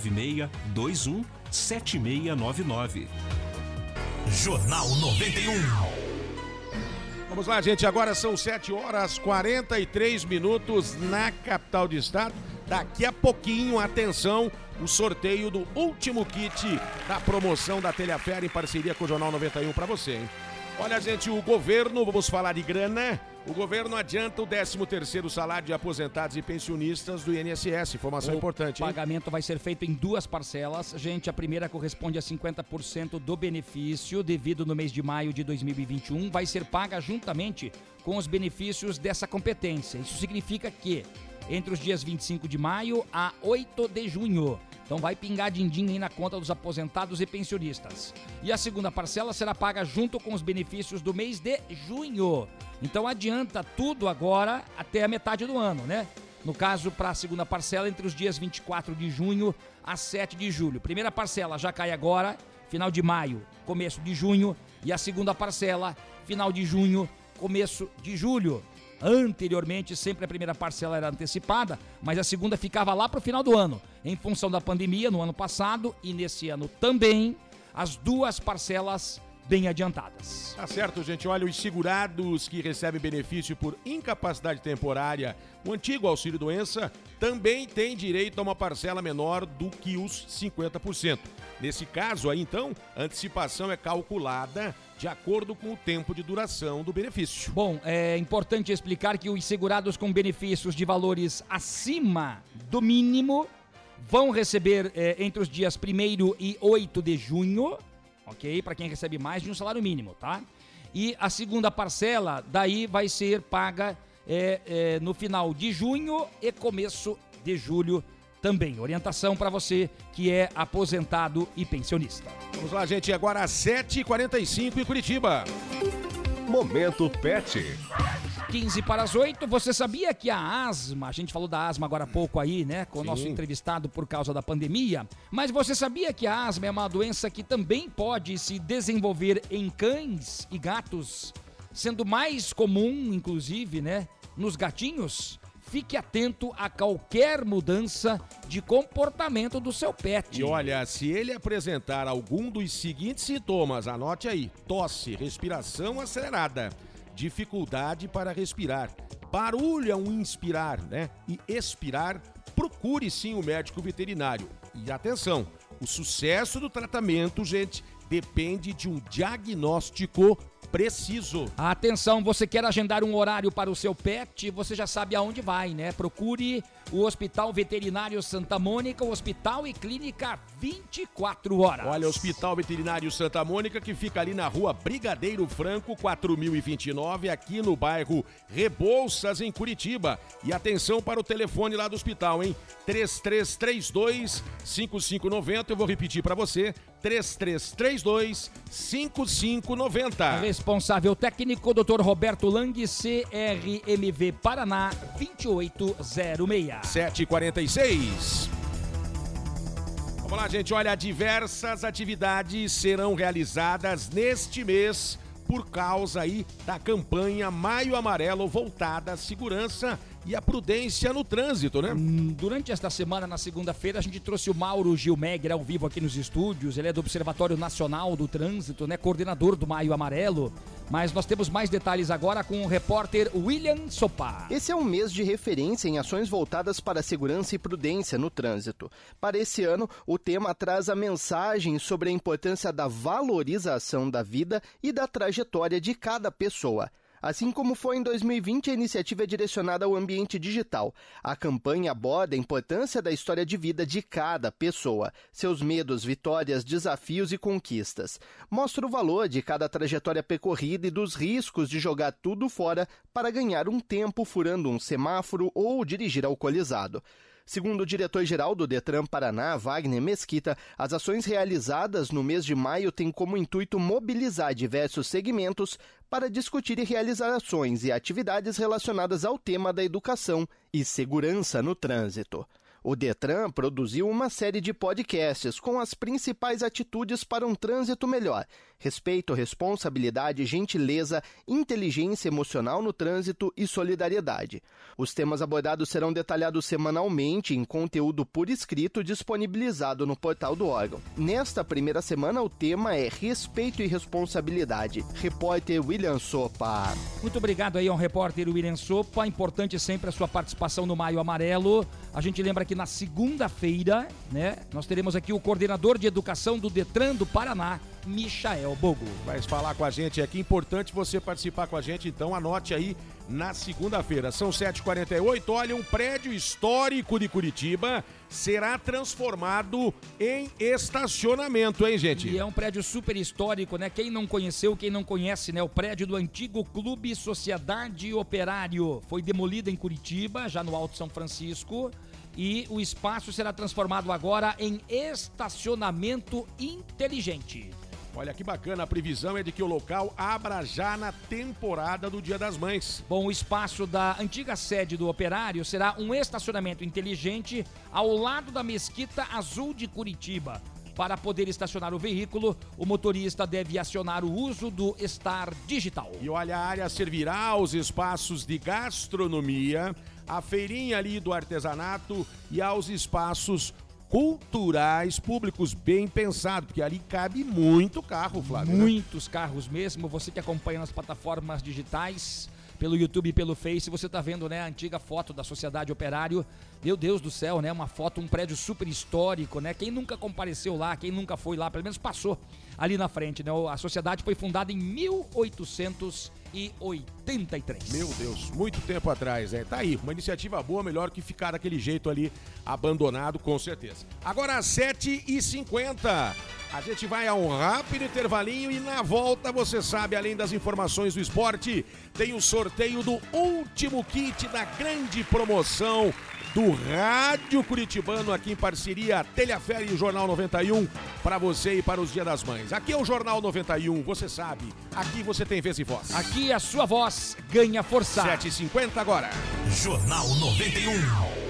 21 7699. Jornal 91. Vamos lá, gente. Agora são 7 horas 43 minutos na capital do estado. Daqui a pouquinho, atenção, o sorteio do último kit da promoção da Telhafer em parceria com o Jornal 91 para você, hein? Olha, gente, o governo, vamos falar de grana. O governo adianta o 13º salário de aposentados e pensionistas do INSS. Informação O importante, hein? pagamento vai ser feito em duas parcelas. Gente, a primeira corresponde a 50% do benefício devido no mês de maio de 2021. Vai ser paga juntamente com os benefícios dessa competência. Isso significa que entre os dias 25 de maio a 8 de junho. Então vai pingar din-din aí na conta dos aposentados e pensionistas. E a segunda parcela será paga junto com os benefícios do mês de junho. Então adianta tudo agora até a metade do ano, né? No caso, para a segunda parcela, entre os dias 24 de junho a 7 de julho. Primeira parcela já cai agora, final de maio, começo de junho. E a segunda parcela, final de junho, começo de julho. Anteriormente, sempre a primeira parcela era antecipada, mas a segunda ficava lá para o final do ano. Em função da pandemia, no ano passado e nesse ano também, as duas parcelas bem adiantadas. Tá certo, gente. Olha, os segurados que recebem benefício por incapacidade temporária, o antigo auxílio doença, também têm direito a uma parcela menor do que os 50%. Nesse caso aí, então, a antecipação é calculada de acordo com o tempo de duração do benefício. Bom, é importante explicar que os segurados com benefícios de valores acima do mínimo vão receber é, entre os dias 1 e 8 de junho ok? Para quem recebe mais de um salário mínimo, tá? E a segunda parcela, daí vai ser paga é, é, no final de junho e começo de julho também. Orientação para você que é aposentado e pensionista. Vamos lá, gente. Agora às 7h45 em Curitiba. Momento Pet. 15 para as 8. Você sabia que a asma, a gente falou da asma agora há pouco aí, né? Com o nosso entrevistado por causa da pandemia. Mas você sabia que a asma é uma doença que também pode se desenvolver em cães e gatos, sendo mais comum, inclusive, né? Nos gatinhos? Fique atento a qualquer mudança de comportamento do seu pet. E olha, se ele apresentar algum dos seguintes sintomas, anote aí: tosse, respiração acelerada, dificuldade para respirar, barulho ao inspirar, né? E expirar, procure sim o médico veterinário. E atenção, o sucesso do tratamento, gente, depende de um diagnóstico preciso. Atenção, você quer agendar um horário para o seu pet? Você já sabe aonde vai, né? Procure o Hospital Veterinário Santa Mônica, o Hospital e Clínica 24 horas. Olha, Hospital Veterinário Santa Mônica, que fica ali na rua Brigadeiro Franco, 4029, aqui no bairro Rebouças, em Curitiba. E atenção para o telefone lá do hospital, hein? 3332 5590. Eu vou repetir para você: 3332 5590. Responsável técnico, Dr. Roberto Lang, CRMV Paraná 2806. 7h46. Vamos lá, gente. Olha, diversas atividades serão realizadas neste mês por causa aí da campanha Maio Amarelo voltada à segurança e à prudência no trânsito, né? Hum, Durante esta semana, na segunda-feira, a gente trouxe o Mauro Gilmegger ao vivo aqui nos estúdios. Ele é do Observatório Nacional do Trânsito, né? Coordenador do Maio Amarelo. Mas nós temos mais detalhes agora com o repórter William Sopar. Esse é um mês de referência em ações voltadas para a segurança e prudência no trânsito. Para esse ano, o tema traz a mensagem sobre a importância da valorização da vida e da trajetória de cada pessoa. Assim como foi em 2020, a iniciativa é direcionada ao ambiente digital. A campanha aborda a importância da história de vida de cada pessoa, seus medos, vitórias, desafios e conquistas. Mostra o valor de cada trajetória percorrida e dos riscos de jogar tudo fora para ganhar um tempo furando um semáforo ou dirigir alcoolizado. Segundo o diretor-geral do Detran Paraná, Wagner Mesquita, as ações realizadas no mês de maio têm como intuito mobilizar diversos segmentos para discutir e realizar ações e atividades relacionadas ao tema da educação e segurança no trânsito. O Detran produziu uma série de podcasts com as principais atitudes para um trânsito melhor: respeito, responsabilidade, gentileza, inteligência emocional no trânsito e solidariedade. Os temas abordados serão detalhados semanalmente em conteúdo por escrito disponibilizado no portal do órgão. Nesta primeira semana, o tema é Respeito e Responsabilidade. Repórter William Sopa. Muito obrigado aí ao repórter William Sopa. Importante sempre a sua participação no Maio Amarelo. A gente lembra que na segunda-feira, né, nós teremos aqui o coordenador de educação do Detran do Paraná, Michael Bogo. Vai falar com a gente aqui. Importante você participar com a gente, então anote aí na segunda-feira. São 7h48. Olha, um prédio histórico de Curitiba será transformado em estacionamento, hein, gente? E é um prédio super histórico, né? Quem não conheceu, quem não conhece, né? O prédio do antigo Clube Sociedade Operário foi demolido em Curitiba, já no Alto São Francisco. E o espaço será transformado agora em estacionamento inteligente. Olha que bacana, a previsão é de que o local abra já na temporada do Dia das Mães. Bom, o espaço da antiga sede do operário será um estacionamento inteligente ao lado da Mesquita Azul de Curitiba. Para poder estacionar o veículo, o motorista deve acionar o uso do Star Digital. E olha, a área servirá aos espaços de gastronomia, a feirinha ali do artesanato e aos espaços culturais públicos bem pensado, porque ali cabe muito carro, Flávio. né? Muitos carros mesmo. Você que acompanha nas plataformas digitais, pelo YouTube e pelo Face, você tá vendo, né, a antiga foto da Sociedade Operário. Meu Deus do céu, né? Uma foto, um prédio super histórico, né? Quem nunca compareceu lá, quem nunca foi lá, pelo menos passou ali na frente, né? A sociedade foi fundada em 1883. Meu Deus, muito tempo atrás, né? Tá aí, uma iniciativa boa, melhor que ficar daquele jeito ali abandonado, com certeza. Agora às 7h50, a gente vai a um rápido intervalinho e na volta, você sabe, além das informações do esporte, tem o sorteio do último kit da grande promoção do Rádio Curitibano aqui em parceria Telhafer e o Jornal 91 para você e para os Dia das Mães. Aqui é o Jornal 91, você sabe, aqui você tem vez e voz. Aqui a sua voz ganha força. 7h50 agora. Jornal 91.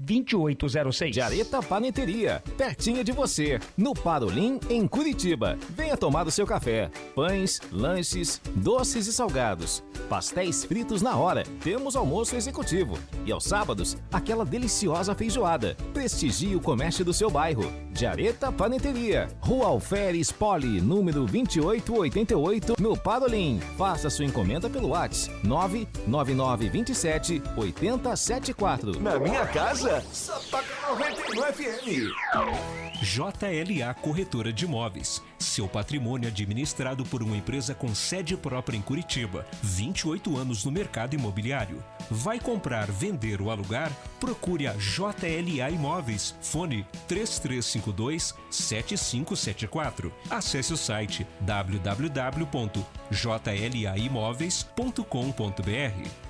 2806. Jareta Paneteria, pertinho de você, no Parolim, em Curitiba. Venha tomar o seu café. Pães, lanches, doces e salgados. Pastéis fritos na hora. Temos almoço executivo. E aos sábados, aquela deliciosa feijoada. Prestigie o comércio do seu bairro. Jareta Paneteria, Rua Alferes Poli, número 2888, no Parolim. Faça sua encomenda pelo WhatsApp 99927 8074. Na minha casa, só toca 91 FM. JLA Corretora de Imóveis. Seu patrimônio administrado por uma empresa com sede própria em Curitiba. 28 anos no mercado imobiliário. Vai comprar, vender ou alugar? Procure a JLA Imóveis. Fone 3352 7574. Acesse o site www.jlaimóveis.com.br.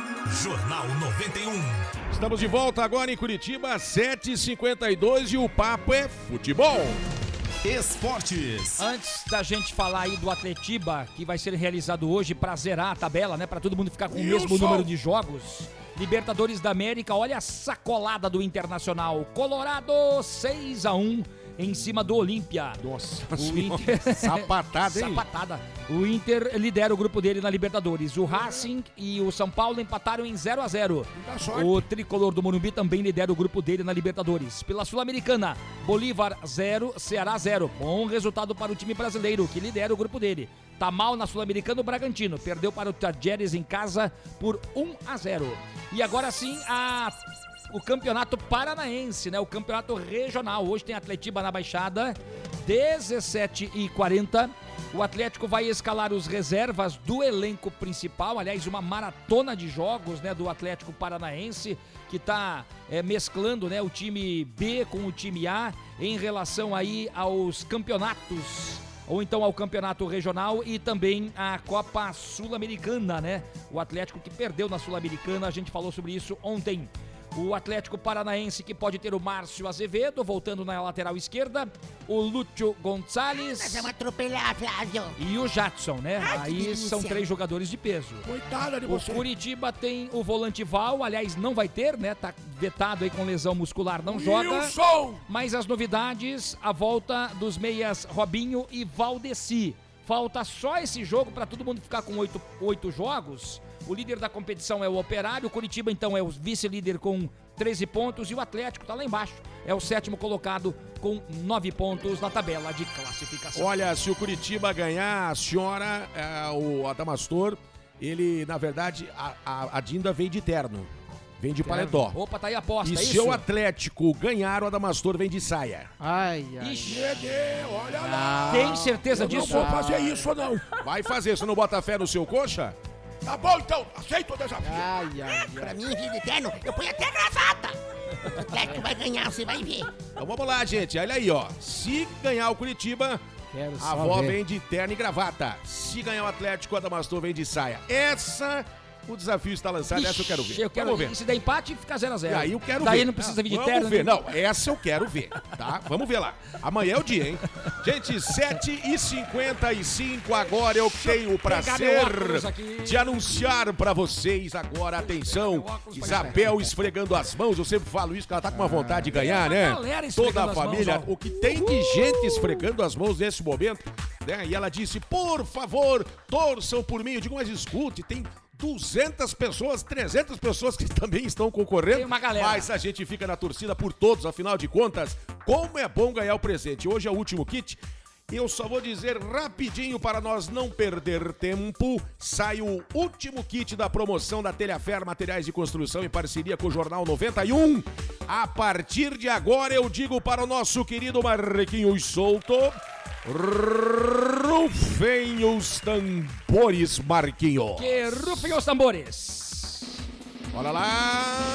Jornal 91. Estamos de volta agora em Curitiba, 7h52 e o papo é futebol. Esportes. Antes da gente falar aí do Atletiba, que vai ser realizado hoje pra zerar a tabela, né? Pra todo mundo ficar com o mesmo número de jogos. Libertadores da América, olha a sacolada do Internacional. Colorado 6 a 1 em cima do Olímpia. Nossa o Senhora, Inter... (laughs) sapatada, hein? Sapatada. O Inter lidera o grupo dele na Libertadores. O Racing e o São Paulo empataram em 0 a 0 sorte. O tricolor do Morumbi também lidera o grupo dele na Libertadores. Pela Sul-Americana, Bolívar 0, Ceará 0. Bom resultado para o time brasileiro, que lidera o grupo dele. Tá mal na Sul-Americana o Bragantino. Perdeu para o Tajeres em casa por 1 a 0. E agora sim, a o campeonato paranaense, né? O campeonato regional. Hoje tem Atletiba na Baixada, 17 e 40. O Atlético vai escalar os reservas do elenco principal, aliás, uma maratona de jogos, né, do Atlético Paranaense, que está mesclando, né, o time B com o time A em relação aí aos campeonatos ou então ao campeonato regional e também à Copa Sul-Americana, né? O Atlético que perdeu na Sul-Americana, a gente falou sobre isso ontem. O Atlético Paranaense que pode ter o Márcio Azevedo voltando na lateral esquerda, o Lúcio Gonçalves Nós vamos atropelar, Flávio. e o Jadson, né? Ai, que Aí delícia. são três jogadores de peso. Coitada de O você. Curitiba tem o volante Val, aliás, não vai ter, né? Tá vetado aí com lesão muscular, não joga. Wilson! Mas as novidades, a volta dos meias Robinho e Valdeci. Falta só esse jogo para todo mundo ficar com oito, oito jogos. O líder da competição é o Operário, o Curitiba então é o vice-líder com 13 pontos e o Atlético tá lá embaixo. É o sétimo colocado com 9 pontos na tabela de classificação. Olha, se o Curitiba ganhar, a senhora, é, o Adamastor, ele, na verdade, a, a, a Dinda vem de terno. Vem de paletó. Opa, tá aí a aposta, E é se o Atlético ganhar, o Adamastor vem de saia. Ai, ai. Ixi. olha lá. Tem certeza Eu disso? Não vou fazer isso, não. Vai fazer, você não bota fé no seu coxa? Tá bom, então. Aceito o desafio. Ai, ai, Pra mim, vida eterno, eu ponho até gravata. (laughs) O Atlético vai ganhar, você vai ver. Então vamos lá, gente. Olha aí, ó. Se ganhar o Curitiba, Quero a avó ver. vem de terno e gravata. Se ganhar o Atlético, o Adamastor vem de saia. Essa, o desafio está lançado, essa eu quero ver. Eu quero vamos ver. Se der empate, fica 0x0. E aí eu quero Daí ver. não precisa vir de Vamos terno. ver. né? Não, essa eu quero ver, tá? Vamos ver lá. Amanhã é o dia, hein? Gente, 7h55, agora eu tenho o prazer de anunciar pra vocês agora, atenção, Isabel esfregando as mãos, eu sempre falo isso, que ela tá com uma vontade de ganhar, uma né? Toda a mãos, família, o que tem de gente esfregando as mãos nesse momento, né? E ela disse, por favor, torçam por mim. Eu digo, mas escute, tem 200 pessoas, 300 pessoas que (laughs) também estão concorrendo. Tem uma galera. Mas a gente fica na torcida por todos, afinal de contas, como é bom ganhar o presente. Hoje é o último kit. Eu só vou dizer rapidinho para nós não perder tempo. Sai o último kit da promoção da Telhafer Materiais de Construção em parceria com o Jornal 91. A partir de agora eu digo para o nosso querido Marquinhos Souto. Rufem os tambores, Marquinhos. Que rufem os tambores. Olha lá,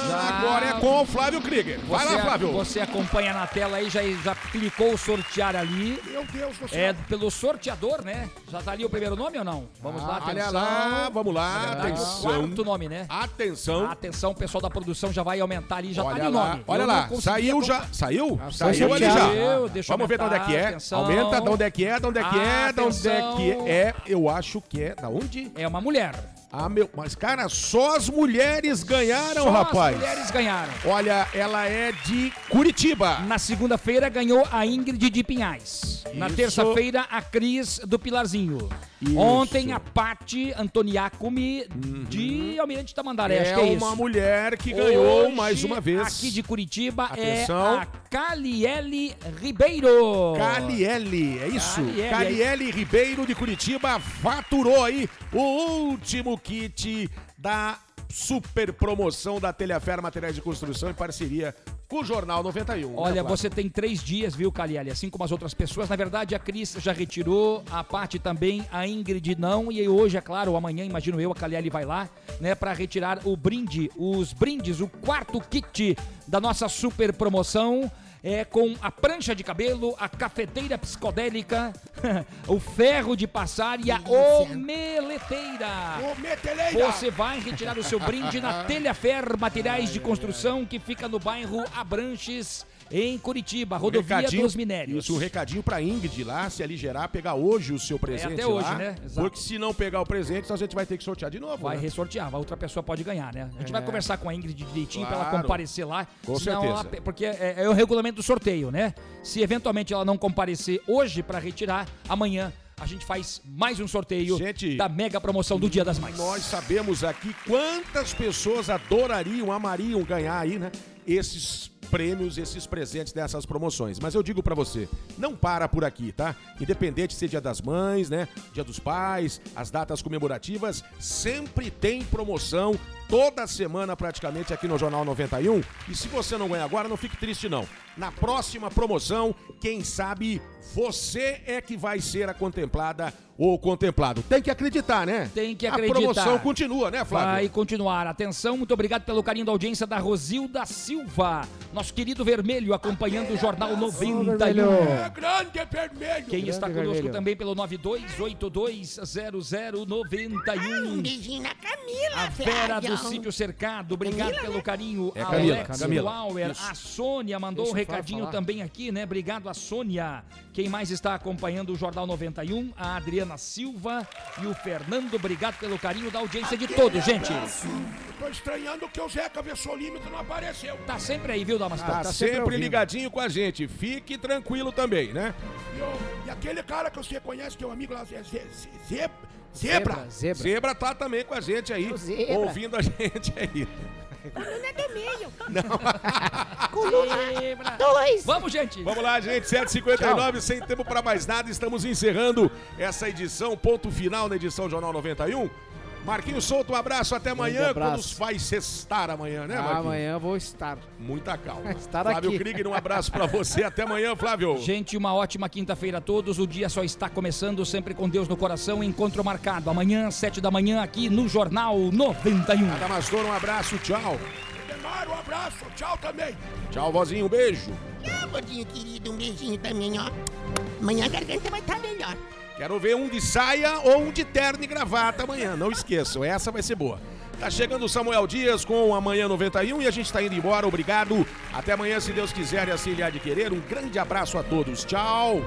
Já- agora é com o Flávio Krieger. Vai Você- lá, Flávio. Você acompanha na tela aí, já, já clicou o sortear ali. Meu Deus do céu. É pelo sorteador, né? Já tá ali o primeiro nome ou não? Vamos lá, Ah, atenção. olha lá, vamos lá, verdade, atenção. O quarto nome, né? Atenção. Atenção, o pessoal da produção já vai aumentar ali, já tá olha ali o lá, nome. olha Eu lá, saiu já, saiu? Ah, saiu foi ali já. eu Vamos ver de onde é que é. atenção. Aumenta de onde é que é, de onde é que é, de onde é que é. Eu acho que é, da onde? É uma mulher. Ah, meu, mas cara, só as mulheres ganharam, Só rapaz. as mulheres ganharam. Olha, ela é de Curitiba. Na segunda-feira ganhou a Ingrid de Pinhais. Na Isso. terça-feira, a Cris do Pilarzinho. Isso. Ontem, a Pati Antoniacumi de Almirante Tamandaré. Acho É que é uma isso. mulher que ganhou Hoje, mais uma vez. Aqui de Curitiba Atenção. é a Caliele Ribeiro. Caliele, é isso? Caliele. Caliele Ribeiro de Curitiba faturou aí o último kit da super promoção da Telhafer Materiais de Construção em parceria com o Jornal 91. né, Olha, Flávio? você tem três dias, viu, Caliele? Assim como as outras pessoas. Na verdade, a Cris já retirou, a Paty também, a Ingrid não. E hoje, é claro, amanhã, imagino eu, a Caliele vai lá, né, para retirar o brinde, os brindes, o quarto kit da nossa super promoção. É com a prancha de cabelo, a cafeteira psicodélica, (laughs) o ferro de passar e a omeleteira. Ô, meteleira. Você vai retirar o seu brinde na (laughs) Telhafer Materiais de Construção, que fica no bairro Abranches, em Curitiba, Um rodovia recadinho- dos Minérios. Isso, um recadinho pra Ingrid lá, se aligerar, pegar hoje o seu presente até hoje, lá, né? Exato. Porque se não pegar o presente, então a gente vai ter que sortear de novo. Vai né? ressortear, a outra pessoa pode ganhar, né? A gente É. vai conversar com a Ingrid direitinho pra ela Claro. comparecer lá. Com senão certeza. ela- porque é, é o regulamento do sorteio, né? Se eventualmente ela não comparecer hoje pra retirar, amanhã a gente faz mais um sorteio da mega promoção do Dia das Mães. Nós sabemos aqui quantas pessoas adorariam, amariam ganhar aí, né? Esses prêmios, esses presentes dessas promoções. Mas eu digo pra você, não para por aqui, tá? Independente de ser Dia das Mães, né? Dia dos Pais, as datas comemorativas, sempre tem promoção toda semana praticamente aqui no Jornal 91. E se você não ganha agora, não fique triste não. Na próxima promoção, quem sabe você é que vai ser a contemplada ou contemplado. Tem que acreditar, né? Tem que acreditar. A promoção continua, né, Flávio? Vai continuar. Atenção, muito obrigado pelo carinho da audiência da Rosilda Silva. Nosso querido Vermelho acompanhando o Jornal 91. É grande vermelho. Quem grande está conosco vermelho. também pelo 92820091. Um beijinho na Camila, A Vera do Flávio. Sítio Cercado, obrigado Camila, pelo né? carinho. É Camila, Alex Camila. Lauer, Isso. a Sônia mandou Deixa um recadinho também aqui, né? Obrigado a Sônia. Quem mais está acompanhando o Jornal 91? A Adriana Silva e o Fernando. Obrigado pelo carinho da audiência de todos, gente. Tô estranhando que o Zeca Vessolímetro não apareceu. Tá sempre aí, viu, Damastor? Tá, sempre, ligadinho com a gente. Fique tranquilo também, né? E, o- e aquele cara que você conhece, que é um amigo lá, Ze- Ze- Ze- Ze- Zebra. Zebra. Zebra tá também com a gente aí, ouvindo a (laughs) gente aí. Coluna do meio. (laughs) Não. (laughs) Coluna dois. Vamos, gente. Vamos lá, gente. 7h59, sem tempo para mais nada. Estamos encerrando essa edição, ponto final na edição Jornal 91. Marquinhos Souto, um abraço até amanhã. abraço. Quando vai sextar amanhã, né, Marquinhos? amanhã vou estar. Muita calma. (laughs) Estar Flávio aqui. Krieger, um abraço para você. Até amanhã, Flávio. (laughs) Gente, uma ótima quinta-feira a todos. O dia só está começando, sempre com Deus no coração. Encontro marcado amanhã, sete da manhã, aqui no Jornal 91. Adamastor, um abraço. Tchau. Demar, um abraço. Tchau também. Tchau, vozinho. Um beijo. Tchau, gordinho querido. Um beijinho também, ó. Amanhã a garganta vai estar melhor. Quero ver um de saia ou um de terno e gravata amanhã. Não esqueçam, essa vai ser boa. Tá chegando o Samuel Dias com Amanhã 91 e a gente tá indo embora. Obrigado. Até amanhã, se Deus quiser e assim lhe querer. Um grande abraço a todos. Tchau.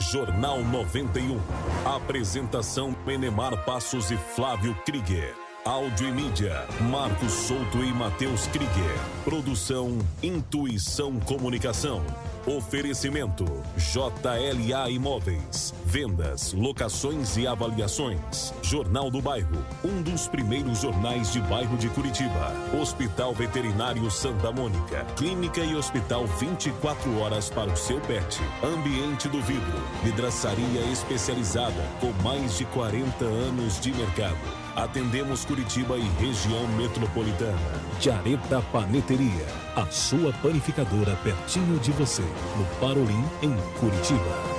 Jornal 91. Apresentação Enemar Passos e Flávio Krieger. Áudio e mídia, Marcos Souto e Matheus Krieger. Produção Intuição Comunicação. Oferecimento JLA Imóveis. Vendas, locações e avaliações. Jornal do Bairro, um dos primeiros jornais de bairro de Curitiba. Hospital Veterinário Santa Mônica. Clínica e hospital 24 horas para o seu pet. Ambiente do vidro. Vidraçaria especializada com mais de 40 anos de mercado. Atendemos Curitiba e região metropolitana. Jareta Paneteria, a sua panificadora pertinho de você, no Parolim, em Curitiba.